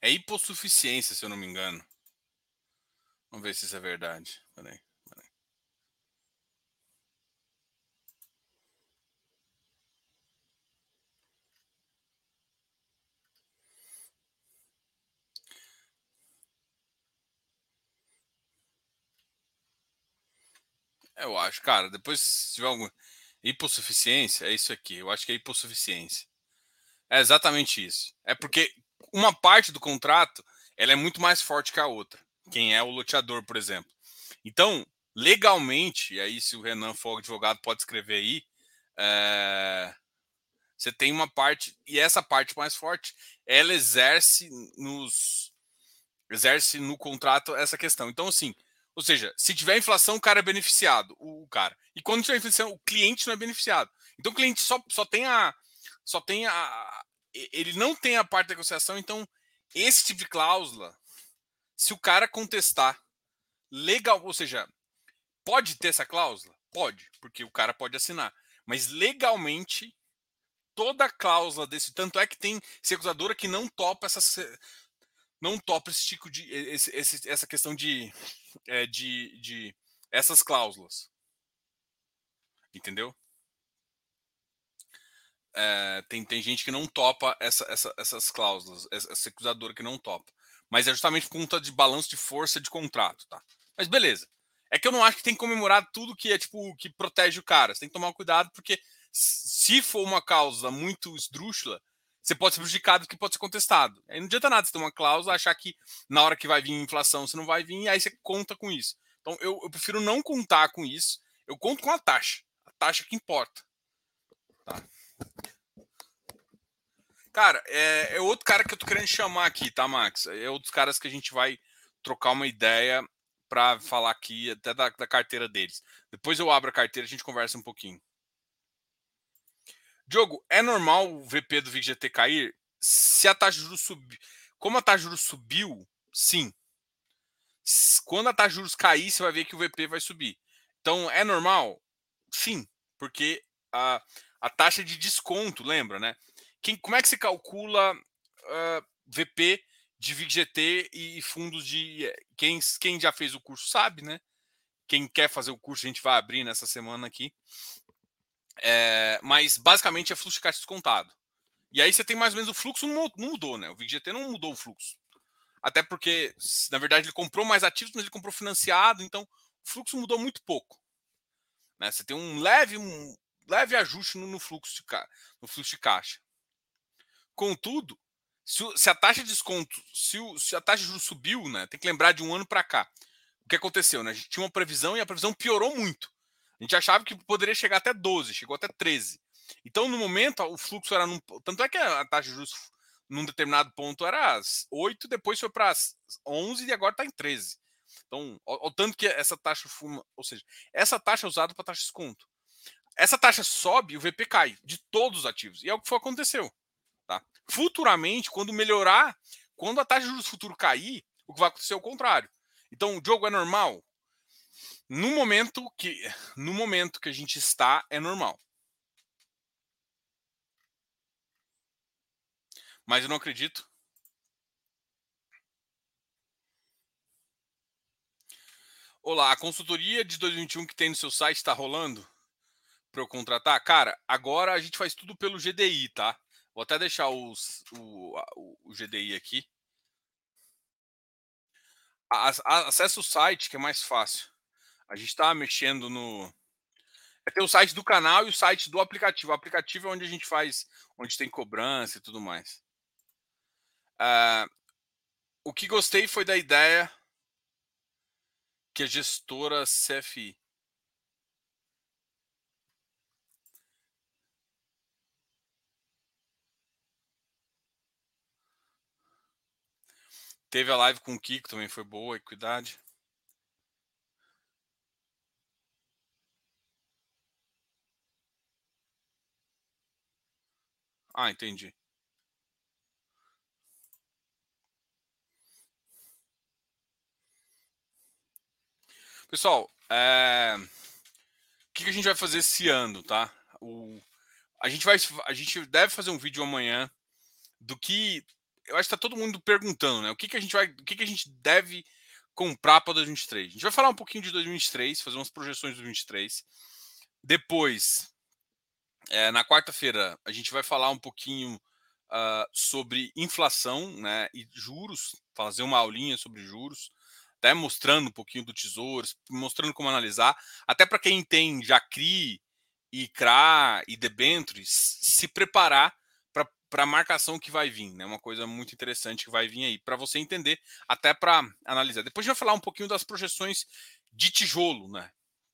É hipossuficiência, se eu não me engano. Vamos ver se isso é verdade. Eu acho, cara, depois se tiver alguma hipossuficiência, é isso aqui. Eu acho que é hipossuficiência. É exatamente isso. É porque uma parte do contrato ela é muito mais forte que a outra. Quem é o loteador, por exemplo. Então, legalmente, e aí se o Renan for advogado pode escrever aí, é, você tem uma parte, e essa parte mais forte, ela exerce nos exerce no contrato essa questão. Então, assim, ou seja, se tiver inflação, o cara é beneficiado, o, cara. E quando tiver inflação, o cliente não é beneficiado. Então, o cliente só, só tem a só tem a, ele não tem a parte da negociação, então esse tipo de cláusula, se o cara contestar legal, ou seja, pode ter essa cláusula? Pode, porque o cara pode assinar. Mas legalmente, toda cláusula desse, tanto é que tem securizadora que não topa essa não topa esse tipo de esse, esse, essa questão de, é, de, de essas cláusulas. Entendeu? É, tem, tem gente que não topa essa, essa, essas cláusulas, essa securizadora que não topa. Mas é justamente por conta de balanço de força de contrato, tá? Mas beleza. É que eu não acho que tem que comemorar tudo que é tipo que protege o cara. Você tem que tomar cuidado, porque se for uma causa muito esdrúxula, você pode ser prejudicado que pode ser contestado. Aí não adianta nada você ter uma cláusula, achar que na hora que vai vir inflação você não vai vir, e aí você conta com isso. Então eu, eu prefiro não contar com isso. Eu conto com a taxa. A taxa que importa. Tá? Cara, é, é, outro cara que eu tô querendo chamar aqui, tá, Max? É outros caras que a gente vai trocar uma ideia para falar aqui até da, da, carteira deles. Depois eu abro a carteira e a gente conversa um pouquinho. Diogo, é normal o VP do VGT cair? Se a taxa de juros subir. Como a taxa de juros subiu, sim. Quando a taxa de juros cair, você vai ver que o VP vai subir. Então, é normal? Sim, porque a, a taxa de desconto, lembra, né? Quem, como é que se calcula uh, VP de VGT e fundos de. Quem, quem já fez o curso sabe, né? Quem quer fazer o curso, a gente vai abrir nessa semana aqui. É, mas basicamente é fluxo de caixa descontado. E aí você tem mais ou menos o fluxo não mudou, né? O VGT não mudou o fluxo. Até porque, na verdade, ele comprou mais ativos, mas ele comprou financiado, então o fluxo mudou muito pouco. Né? Você tem um leve, um leve ajuste no, no fluxo de, no fluxo de caixa. Contudo, se, se, a taxa de desconto, se, o, se, a taxa de juros subiu, né, tem que lembrar de um ano para cá. O que aconteceu? Né? A gente tinha uma previsão e a previsão piorou muito. A gente achava que poderia chegar até 12, chegou até 13. Então, no momento, o fluxo era. Num, tanto é que a taxa de juros num determinado ponto era 8, depois foi para 11 e agora está em 13. Então, o, tanto que essa taxa fuma, ou seja, essa taxa é usada para taxa de desconto. Essa taxa sobe o VP cai de todos os ativos. E é o que foi aconteceu. Tá? Futuramente, quando melhorar, quando a taxa de juros futuro cair, o que vai acontecer é o contrário. Então, o jogo é normal? No momento que no momento que a gente está, é normal. Mas eu não acredito. Olá, a consultoria de 2021 que tem no seu site está rolando para eu contratar? Cara, agora a gente faz tudo pelo GDI, tá? Vou até deixar os, o, o, GDI aqui. Acesse o site que é mais fácil. A gente está mexendo no. É ter o site do canal e o site do aplicativo. O aplicativo é onde a gente faz, onde tem cobrança e tudo mais. Uh, o que gostei foi da ideia que a gestora CFI. Teve a live com o Kiko, também foi boa, equidade. Ah, entendi. Pessoal, é... o que a gente vai fazer esse ano, tá? O... A, gente vai... a gente deve fazer um vídeo amanhã do que. Eu acho que tá todo mundo perguntando, né? O que, que a gente vai. O que, que a gente deve comprar para 2023? A gente vai falar um pouquinho de 2023, fazer umas projeções de 2023. Depois, é, na quarta-feira, a gente vai falar um pouquinho uh, sobre inflação né, e juros, fazer uma aulinha sobre juros até mostrando um pouquinho do tesouro, mostrando como analisar, até para quem tem Jacri, e CRA e debentures, se preparar para a marcação que vai vir, né? Uma coisa muito interessante que vai vir aí, para você entender, até para analisar. Depois a gente vai falar um pouquinho das projeções de tijolo, né?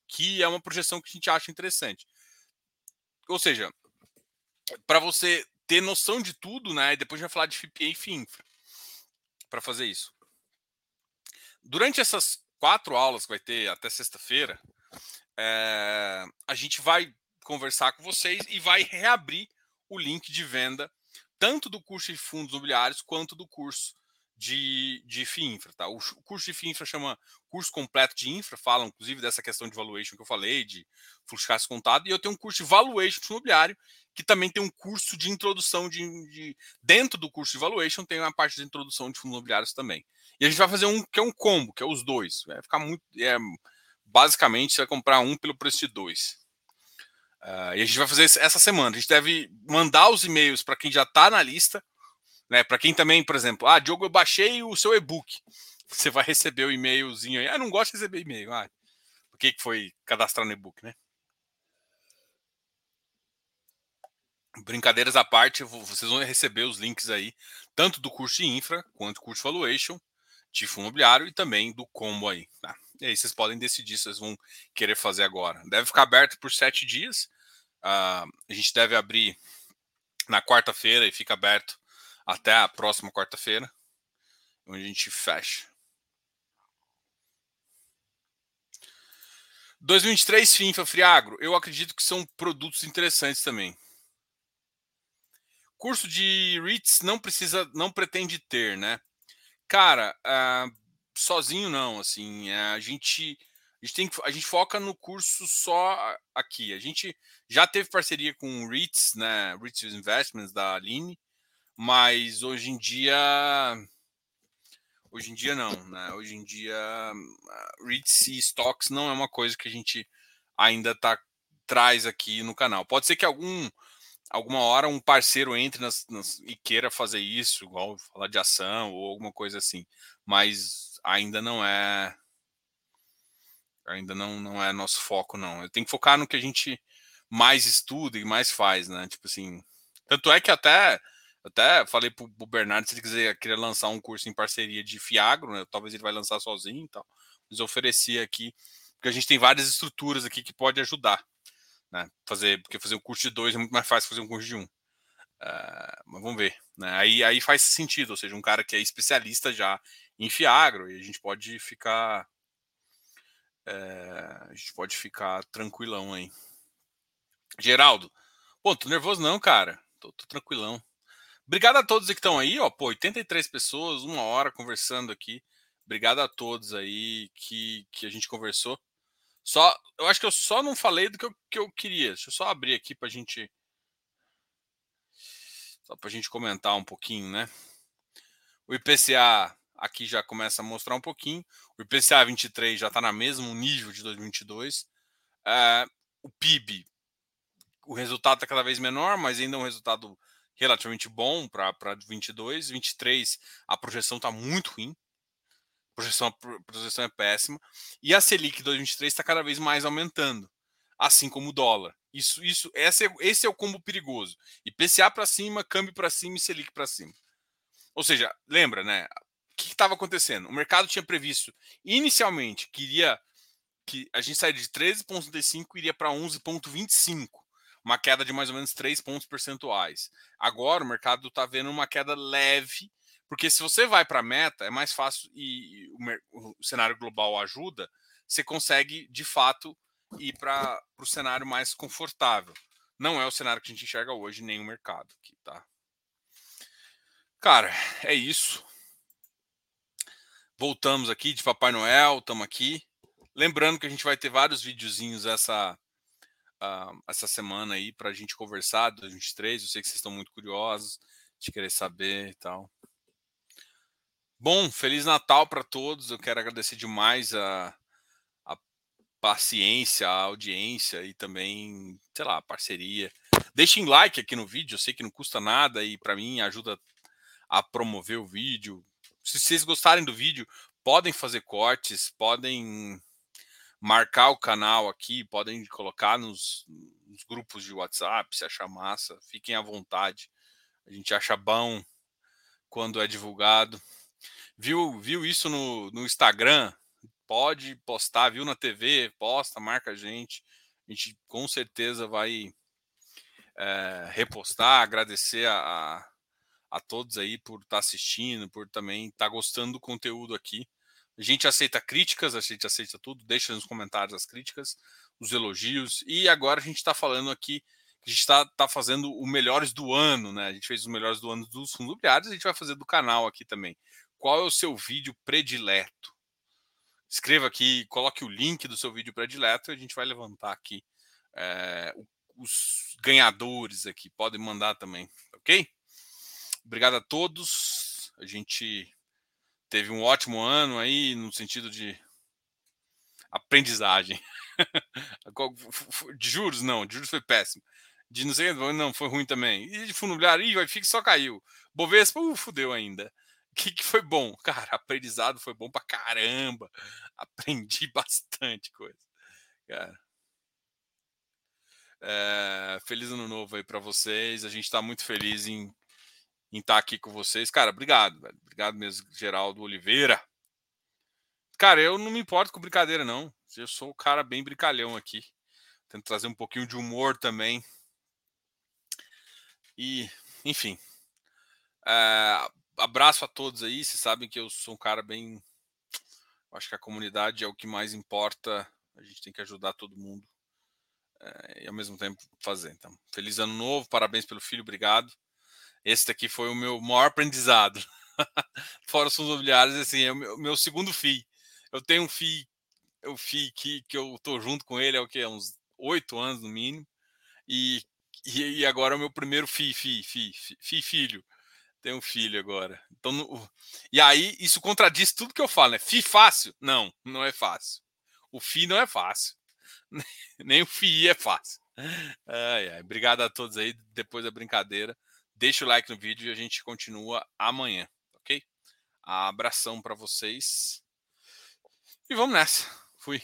Que é uma projeção que a gente acha interessante. Ou seja, para você ter noção de tudo, né? E depois a gente vai falar de FIPA e FINFRA para fazer isso. Durante essas quatro aulas que vai ter até sexta-feira, é, a gente vai conversar com vocês e vai reabrir o link de venda tanto do curso de fundos imobiliários quanto do curso de, de FIINFRA. Tá? O, curso de FIINFRA chama curso completo de infra, fala inclusive dessa questão de valuation que eu falei, de fluxo de caixa contado, e eu tenho um curso de valuation imobiliário, que também tem um curso de introdução de, de, Dentro do curso de valuation tem uma parte de introdução de fundos imobiliários também. E a gente vai fazer um que é um combo, que é os dois. Vai ficar muito. É, basicamente, você vai comprar um pelo preço de dois. Uh, e a gente vai fazer essa semana. A gente deve mandar os e-mails para quem já está na lista, né? Para quem também, por exemplo, ah, Diogo, eu baixei o seu e-book. [laughs] Você vai receber o e-mailzinho aí. Ah, não gosto de receber e-mail. Ah, por que, foi cadastrar no e-book, né? Brincadeiras à parte, vocês vão receber os links aí, tanto do curso de infra quanto do curso de valuation, de fundo imobiliário e também do combo aí. Tá? E aí vocês podem decidir se vocês vão querer fazer agora. Deve ficar aberto por sete dias. Uh, a gente deve abrir na quarta-feira e fica aberto até a próxima quarta-feira, onde a gente fecha. 2023 FINFA Friagro, eu acredito que são produtos interessantes também. Curso de REITs não precisa, não pretende ter, né? Cara, uh, sozinho não, assim, uh, a gente a gente, tem, a gente foca no curso só aqui. A gente já teve parceria com o REITs, né, REITs Investments da Aline, mas hoje em dia Hoje em dia não, né? Hoje em dia REITs e stocks não é uma coisa que a gente ainda tá traz aqui no canal. Pode ser que algum alguma hora um parceiro entre nas, nas, e queira fazer isso, igual falar de ação ou alguma coisa assim, mas ainda não é ainda não, não é nosso foco não. Eu tenho que focar no que a gente mais estuda e mais faz, né? Tipo assim, tanto é que até até falei pro, pro Bernardo se ele quiser querer lançar um curso em parceria de Fiagro, né? Talvez ele vai lançar sozinho e tal. Mas eu ofereci aqui porque a gente tem várias estruturas aqui que pode ajudar. Né? Fazer, porque fazer um curso de dois é muito mais fácil que fazer um curso de um. Uh, mas vamos ver. Né? Aí, aí faz sentido, ou seja, um cara que é especialista já em Fiagro, e a gente pode ficar. É, a gente pode ficar tranquilão aí. Geraldo, pô, tô nervoso não, cara. Tô, tô tranquilão. Obrigado a todos que estão aí, ó. Pô, 83 pessoas, uma hora conversando aqui. Obrigado a todos aí que, que a gente conversou. Só, eu acho que eu só não falei do que eu, que eu queria. Deixa eu só abrir aqui para a gente. Só para a gente comentar um pouquinho, né? O IPCA aqui já começa a mostrar um pouquinho. O IPCA 23 já está no mesmo nível de 2022. É, o PIB, o resultado está cada vez menor, mas ainda é um resultado relativamente bom para 22. 23, a projeção está muito ruim projeção, a projeção é péssima. E a Selic 2023 está cada vez mais aumentando, assim como o dólar. Isso, isso, esse é, esse é o combo perigoso. IPCA para cima, câmbio para cima e Selic para cima. Ou seja, lembra, né? O que estava acontecendo? O mercado tinha previsto inicialmente que iria que a gente sairia de 13,35 iria para 11,25, uma queda de mais ou menos 3 pontos percentuais. Agora o mercado está vendo uma queda leve porque se você vai para a meta, é mais fácil e, o, o, cenário global ajuda, você consegue de fato ir para o cenário mais confortável. Não é o cenário que a gente enxerga hoje, nem o mercado aqui, tá? Cara, é isso. Voltamos aqui de Papai Noel, estamos aqui. Lembrando que a gente vai ter vários videozinhos essa, uh, essa semana aí para a gente conversar, 2023. Eu sei que vocês estão muito curiosos de querer saber e tal. Bom, Feliz Natal para todos. Eu quero agradecer demais a, a paciência, a audiência e também, sei lá, a parceria. Deixem like aqui no vídeo, eu sei que não custa nada e para mim ajuda a promover o vídeo. Se vocês gostarem do vídeo, podem fazer cortes, podem marcar o canal aqui, podem colocar nos, nos grupos de WhatsApp se achar massa, fiquem à vontade. A gente acha bom quando é divulgado viu, viu isso no, no Instagram, pode postar, viu na TV, posta, marca a gente. A gente com certeza vai é, repostar, agradecer a, a, todos aí por estar tá assistindo, por também estar tá gostando do conteúdo aqui. A gente aceita críticas, a gente aceita tudo, deixa nos comentários as críticas, os elogios. E agora a gente está falando aqui, a gente está tá fazendo o melhores do ano, né? A gente fez os melhores do ano dos fundos imobiliários, a gente vai fazer do canal aqui também qual é o seu vídeo predileto. Escreva aqui, coloque o link do seu vídeo predileto e a gente vai levantar aqui é, os ganhadores aqui. Podem mandar também, ok? Obrigado a todos. A gente teve um ótimo ano aí no sentido de aprendizagem. [laughs] de juros, não, de juros foi péssimo. De não sei, não, foi ruim também. E de fundo imobiliário, ih, vai ficar só caiu. Bovespa, uh, fudeu ainda. O [laughs] que, que foi bom? Cara, aprendizado foi bom pra caramba. Aprendi [laughs] bastante coisa. Cara. É, feliz ano novo aí para vocês. A gente está muito feliz em estar tá aqui com vocês. Cara, obrigado, velho. Obrigado mesmo, Geraldo Oliveira. Cara, eu não me importo com brincadeira, não. Eu sou o cara bem brincalhão aqui. Tento trazer um pouquinho de humor também. E, enfim. É, abraço a todos aí. Vocês sabem que eu sou um cara bem. Acho que a comunidade é o que mais importa. A gente tem que ajudar todo mundo é, e ao mesmo tempo fazer. Então, feliz ano novo, parabéns pelo filho, obrigado. Esse daqui foi o meu maior aprendizado. [laughs] Fora os fundos imobiliários, assim, é o meu, meu segundo FII. Eu tenho um FII, é o FII que, que eu tô junto com ele, é o que? Uns oito anos no mínimo. E, e, e agora é o meu primeiro FII, FII, FII, FII, filho. Tenho um filho agora. Então, no, e aí, isso contradiz tudo que eu falo, né? FII fácil? Não, não é fácil. O FII não é fácil. [laughs] Nem o FII é fácil. Ai, ai. Obrigado a todos aí. Depois da brincadeira. Deixa o like no vídeo e a gente continua amanhã, ok? Abração para vocês. E vamos nessa. Fui.